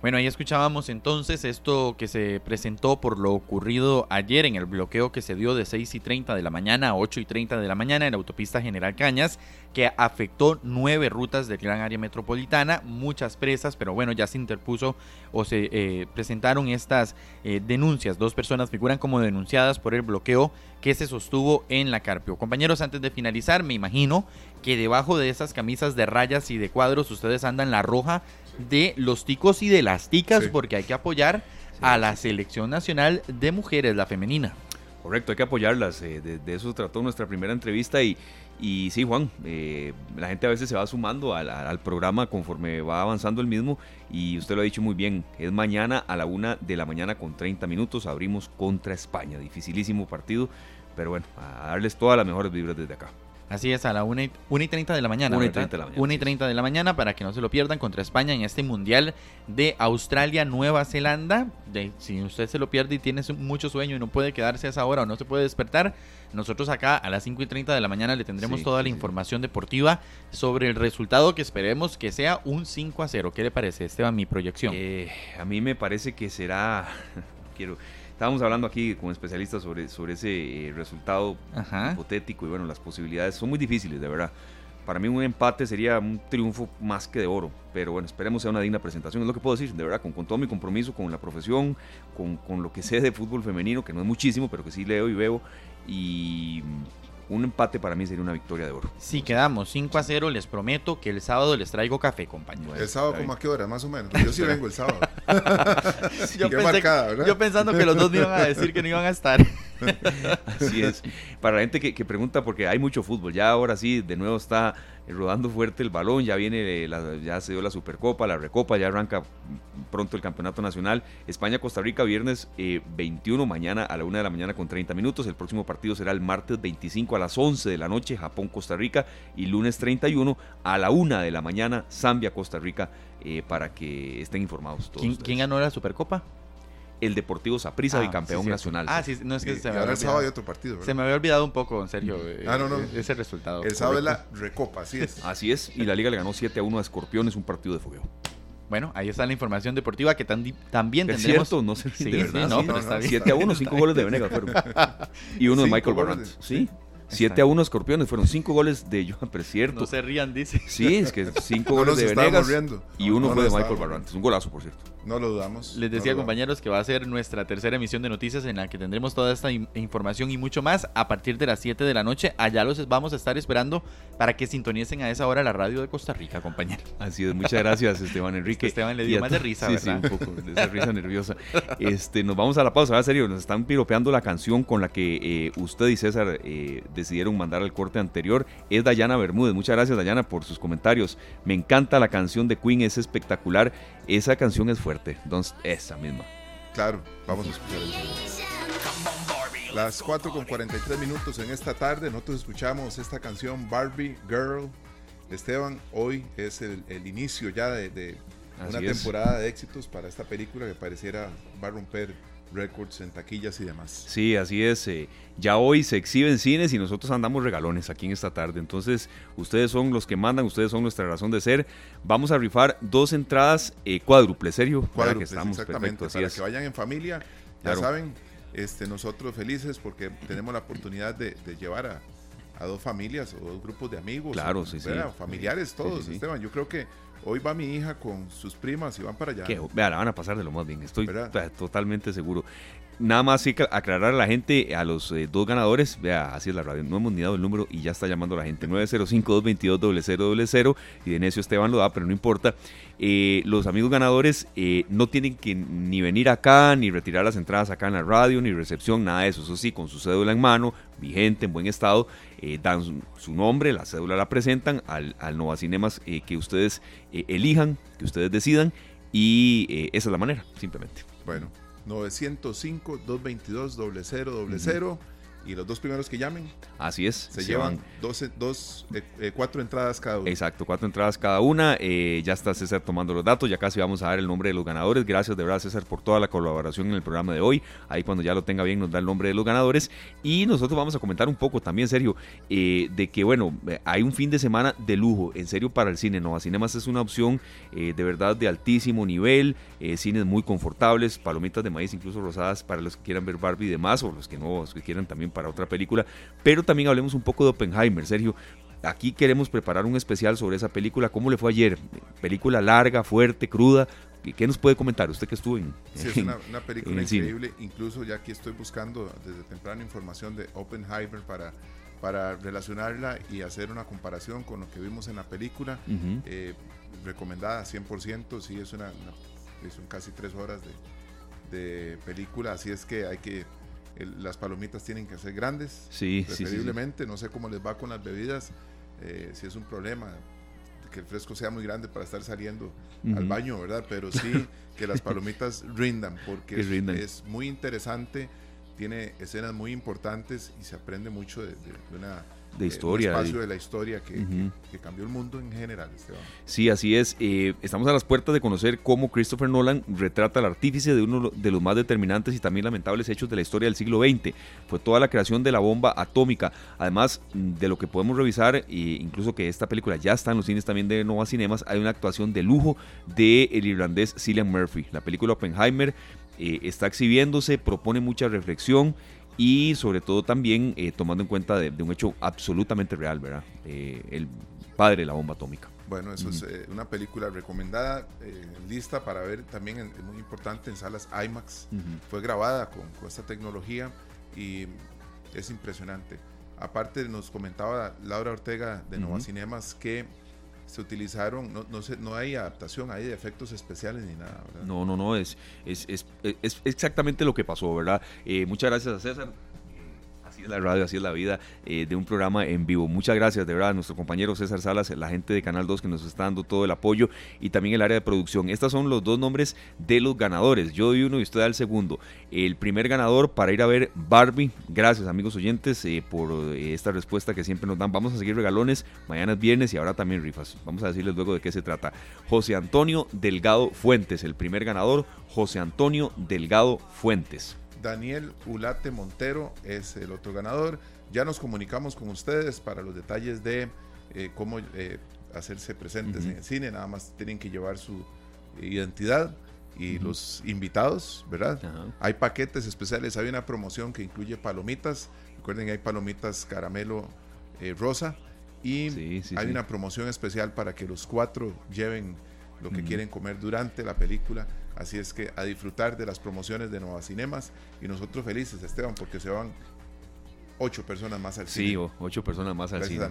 Bueno, ahí escuchábamos entonces esto que se presentó por lo ocurrido ayer en el bloqueo que se dio de 6 y 30 de la mañana a 8 y 30 de la mañana en la autopista General Cañas, que afectó nueve rutas del gran área metropolitana, muchas presas, pero bueno, ya se interpuso o se eh, presentaron estas eh, denuncias. Dos personas figuran como denunciadas por el bloqueo que se sostuvo en la Carpio. Compañeros, antes de finalizar, me imagino que debajo de esas camisas de rayas y de cuadros ustedes andan la roja de los ticos y de las ticas, porque hay que apoyar a la selección nacional de mujeres, la femenina. Correcto, hay que apoyarlas. Eh, de, eso trató nuestra primera entrevista y, y sí, Juan, eh, la gente a veces se va sumando al, programa conforme va avanzando el mismo y usted lo ha dicho muy bien, es mañana a la una de la mañana con 30 minutos, abrimos contra España, dificilísimo partido, pero bueno, a darles todas las mejores vibras desde acá. Así es, a la 1 y, 30 de la mañana. 1 y 30 de la mañana. 1 y 30 de la mañana para que no se lo pierdan contra España en este Mundial de Australia-Nueva Zelanda. De, si usted se lo pierde y tiene mucho sueño y no puede quedarse a esa hora o no se puede despertar, nosotros acá a las 5 y 30 de la mañana le tendremos toda la información deportiva sobre el resultado que esperemos que sea un 5 a 0. ¿Qué le parece, Esteban, mi proyección? Eh, a mí me parece que será... quiero Estábamos hablando aquí con especialistas sobre, sobre ese eh, resultado hipotético y bueno, las posibilidades son muy difíciles, de verdad. Para mí un empate sería un triunfo más que de oro, pero bueno, esperemos sea una digna presentación, es lo que puedo decir, de verdad, con, con todo mi compromiso con la profesión, con, con lo que sé de fútbol femenino, que no es muchísimo, pero que sí leo y veo, y un empate para mí sería una victoria de oro. Si quedamos 5 a 0, les prometo que el sábado les traigo café, compañeros. ¿El sábado como a qué hora, más o menos? Yo sí vengo el sábado. yo, pensando que los dos me iban a decir que no iban a estar. Así es. Para la gente que, que pregunta, porque hay mucho fútbol, ya ahora sí, de nuevo está eh, rodando fuerte el balón, ya viene, la, ya se dio la Supercopa, la Recopa, ya arranca pronto el Campeonato Nacional. España-Costa Rica, viernes 21, eh, mañana a la 1 de la mañana con 30 minutos. El próximo partido será el martes 25 a las 11 de la noche, Japón-Costa Rica, y lunes 31 a la 1 de la mañana, Zambia-Costa Rica, eh, para que estén informados todos. ¿Quién, ganó la Supercopa? El Deportivo Saprissa, ah, campeón nacional. Ah, sí, no es que se me había olvidado. otro partido, Se me había olvidado un poco, en serio, ah, no, no. ese resultado. El sábado es la Recopa, así es. Así es, y la Liga le ganó 7 a 1 a Escorpiones, un partido de fogueo. Bueno, ahí está la información deportiva que también tendremos. cierto, no sé sí, de verdad. no, pero está bien. 7 a 1, 5 goles de Venegas fueron. Y uno de Michael Barrant. Sí. 7 a 1 Escorpiones, fueron 5 goles de Johan, pero cierto. No se rían, dice. Sí, es que 5 goles de Venegas y uno fue de Michael Barrant. Es un golazo, por cierto. No lo dudamos. Les decía, compañeros, que va a ser nuestra tercera emisión de noticias en la que tendremos toda esta información y mucho más a partir de las 7 de la noche. Allá los vamos a estar esperando para que sintonicen a esa hora la radio de Costa Rica, compañero. Así es, muchas gracias, Esteban Enrique. Esteban le dio más de risa, sí, Sí, un poco de esa risa nerviosa. Este, nos vamos a la pausa, en serio, nos están piropeando la canción con la que eh, usted y César eh, decidieron mandar al corte anterior. Es Dayana Bermúdez. Muchas gracias, Dayana, por sus comentarios. Me encanta la canción de Queen, es espectacular. Esa canción es fuerte. Entonces, esa misma. Claro, vamos a escuchar Las 4 con 43 minutos en esta tarde, nosotros escuchamos esta canción Barbie Girl. Esteban, hoy es el, inicio ya de, una temporada de éxitos para esta película que pareciera va a romper récords en taquillas y demás. Sí, así es. Eh, ya hoy se exhiben cines y nosotros andamos regalones aquí en esta tarde. Entonces, ustedes son los que mandan, ustedes son nuestra razón de ser. Vamos a rifar dos entradas eh, cuádruples, serio. Cuádruples, exactamente. para que vayan en familia, ya saben, este, nosotros felices porque tenemos la oportunidad de llevar a a dos familias o dos grupos de amigos. Claro, sí, sí. Familiares todos, Esteban. Yo creo que hoy va mi hija con sus primas y van para allá. vea, la van a pasar de lo más bien, estoy totalmente seguro. Nada más aclarar a la gente, a los eh, dos ganadores, vea, así es la radio, no hemos ni dado el número y ya está llamando la gente, 905-222-0000 y de necio Esteban lo da, pero no importa. Eh, los amigos ganadores eh, no tienen que ni venir acá, ni retirar las entradas acá en la radio, ni recepción, nada de eso. Eso sí, con su cédula en mano, vigente, en buen estado, dan su, nombre, la cédula la presentan al, al Nova Cinemas que ustedes elijan, que ustedes decidan, y esa es la manera, simplemente. Bueno. 905-222-0000 y los dos primeros que llamen. Así es. Se, llevan dos, dos eh, eh, cuatro entradas cada una. Exacto, cuatro entradas cada una. Eh, ya está César tomando los datos, ya casi vamos a dar el nombre de los ganadores. Gracias de verdad César por toda la colaboración en el programa de hoy. Ahí cuando ya lo tenga bien nos da el nombre de los ganadores. Y nosotros vamos a comentar un poco también, serio, de que bueno, hay un fin de semana de lujo, en serio, para el cine. Nova Cinemas es una opción de verdad de altísimo nivel, cines muy confortables, palomitas de maíz incluso rosadas para los que quieran ver Barbie y demás, o los que no, los que quieran también para otra película, pero también hablemos un poco de Oppenheimer, Sergio. Aquí queremos preparar un especial sobre esa película. ¿Cómo le fue ayer? Película larga, fuerte, cruda. ¿Qué nos puede comentar usted que estuvo en Sí, es una, película increíble. Incluso ya aquí estoy buscando desde temprano información de Oppenheimer para, para relacionarla y hacer una comparación con lo que vimos en la película. Eh, recomendada 100%, sí, es una, son casi tres horas de, de película, así es que hay que las palomitas tienen que ser grandes, sí, preferiblemente. no sé cómo les va con las bebidas, eh, si es un problema que el fresco sea muy grande para estar saliendo al baño, ¿verdad? Pero sí que las palomitas rindan, porque es, muy interesante, tiene escenas muy importantes y se aprende mucho de una de historia. espacio de, la historia que, cambió el mundo en general. Sí, así es. Eh, estamos a las puertas de conocer cómo Christopher Nolan retrata al artífice de uno de los más determinantes y también lamentables hechos de la historia del siglo XX. Fue toda la creación de la bomba atómica. Además de lo que podemos revisar, e incluso que esta película ya está en los cines también de Nova Cinemas, hay una actuación de lujo del el irlandés Cillian Murphy. La película Oppenheimer eh, está exhibiéndose, propone mucha reflexión y sobre todo también eh, tomando en cuenta de, un hecho absolutamente real, ¿verdad? Eh, el padre de la bomba atómica. Bueno, eso es eh, una película recomendada, lista para ver también, es muy importante en salas IMAX. Fue grabada con, esta tecnología y es impresionante. Aparte nos comentaba Laura Ortega de Nova Cinemas que se utilizaron, no, no, no hay adaptación hay efectos especiales ni nada, ¿verdad? No, no, no, es, es, es, es exactamente lo que pasó, ¿verdad? Eh, muchas gracias a César la radio, así es la vida eh, de un programa en vivo. Muchas gracias de verdad a nuestro compañero César Salas, la gente de Canal 2 que nos está dando todo el apoyo y también el área de producción. Estos son los dos nombres de los ganadores. Yo doy uno y usted da el segundo. El primer ganador para ir a ver Barbie. Gracias amigos oyentes eh, por eh, esta respuesta que siempre nos dan. Vamos a seguir regalones. Mañana es viernes y ahora también rifas. Vamos a decirles luego de qué se trata. José Antonio Delgado Fuentes, el primer ganador. José Antonio Delgado Fuentes. Daniel Ulate Montero es el otro ganador. Ya nos comunicamos con ustedes para los detalles de eh, cómo eh, hacerse presentes en el cine. Nada más tienen que llevar su identidad y los invitados, ¿verdad? Hay paquetes especiales. Hay una promoción que incluye palomitas. Recuerden que hay palomitas caramelo eh, rosa. Y hay una promoción especial para que los cuatro lleven lo que quieren comer durante la película Así es que a disfrutar de las promociones de Nueva Cinemas y nosotros felices, Esteban, porque se van ocho personas más al cine. Sí, ocho personas más al cine.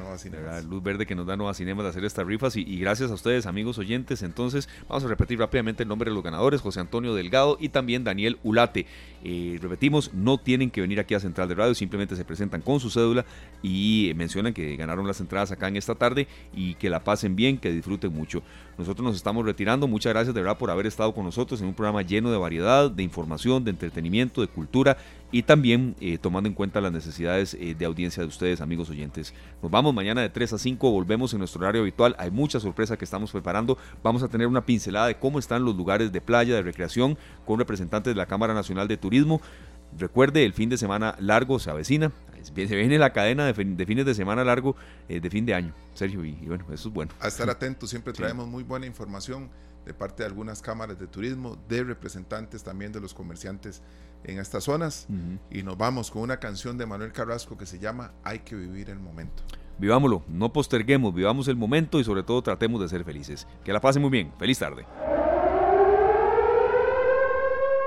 A luz verde que nos da Nueva Cinemas de hacer estas rifas y, gracias a ustedes, amigos oyentes. Entonces, vamos a repetir rápidamente el nombre de los ganadores: José Antonio Delgado y también Daniel Ulate. Eh, repetimos, no tienen que venir aquí a Central de Radio, simplemente se presentan con su cédula y mencionan que ganaron las entradas acá en esta tarde y que la pasen bien, que disfruten mucho. Nosotros nos estamos retirando. Muchas gracias de verdad por haber estado con nosotros en un programa lleno de variedad, de información, de entretenimiento, de cultura y también eh, tomando en cuenta las necesidades eh, de audiencia de ustedes, amigos oyentes. Nos vamos mañana de 3 a 5, volvemos en nuestro horario habitual. Hay mucha sorpresa que estamos preparando. Vamos a tener una pincelada de cómo están los lugares de playa, de recreación, con representantes de la Cámara Nacional de Turismo. Recuerde, el fin de semana largo se avecina. Se viene la cadena de, fines de semana largo eh, de fin de año, Sergio, y, bueno, eso es bueno. A estar atentos, siempre traemos muy buena información de parte de algunas cámaras de turismo, de representantes también de los comerciantes en estas zonas. Y nos vamos con una canción de Manuel Carrasco que se llama Hay que vivir el momento. Vivámoslo, no posterguemos, vivamos el momento y sobre todo tratemos de ser felices. Que la pasen muy bien. Feliz tarde.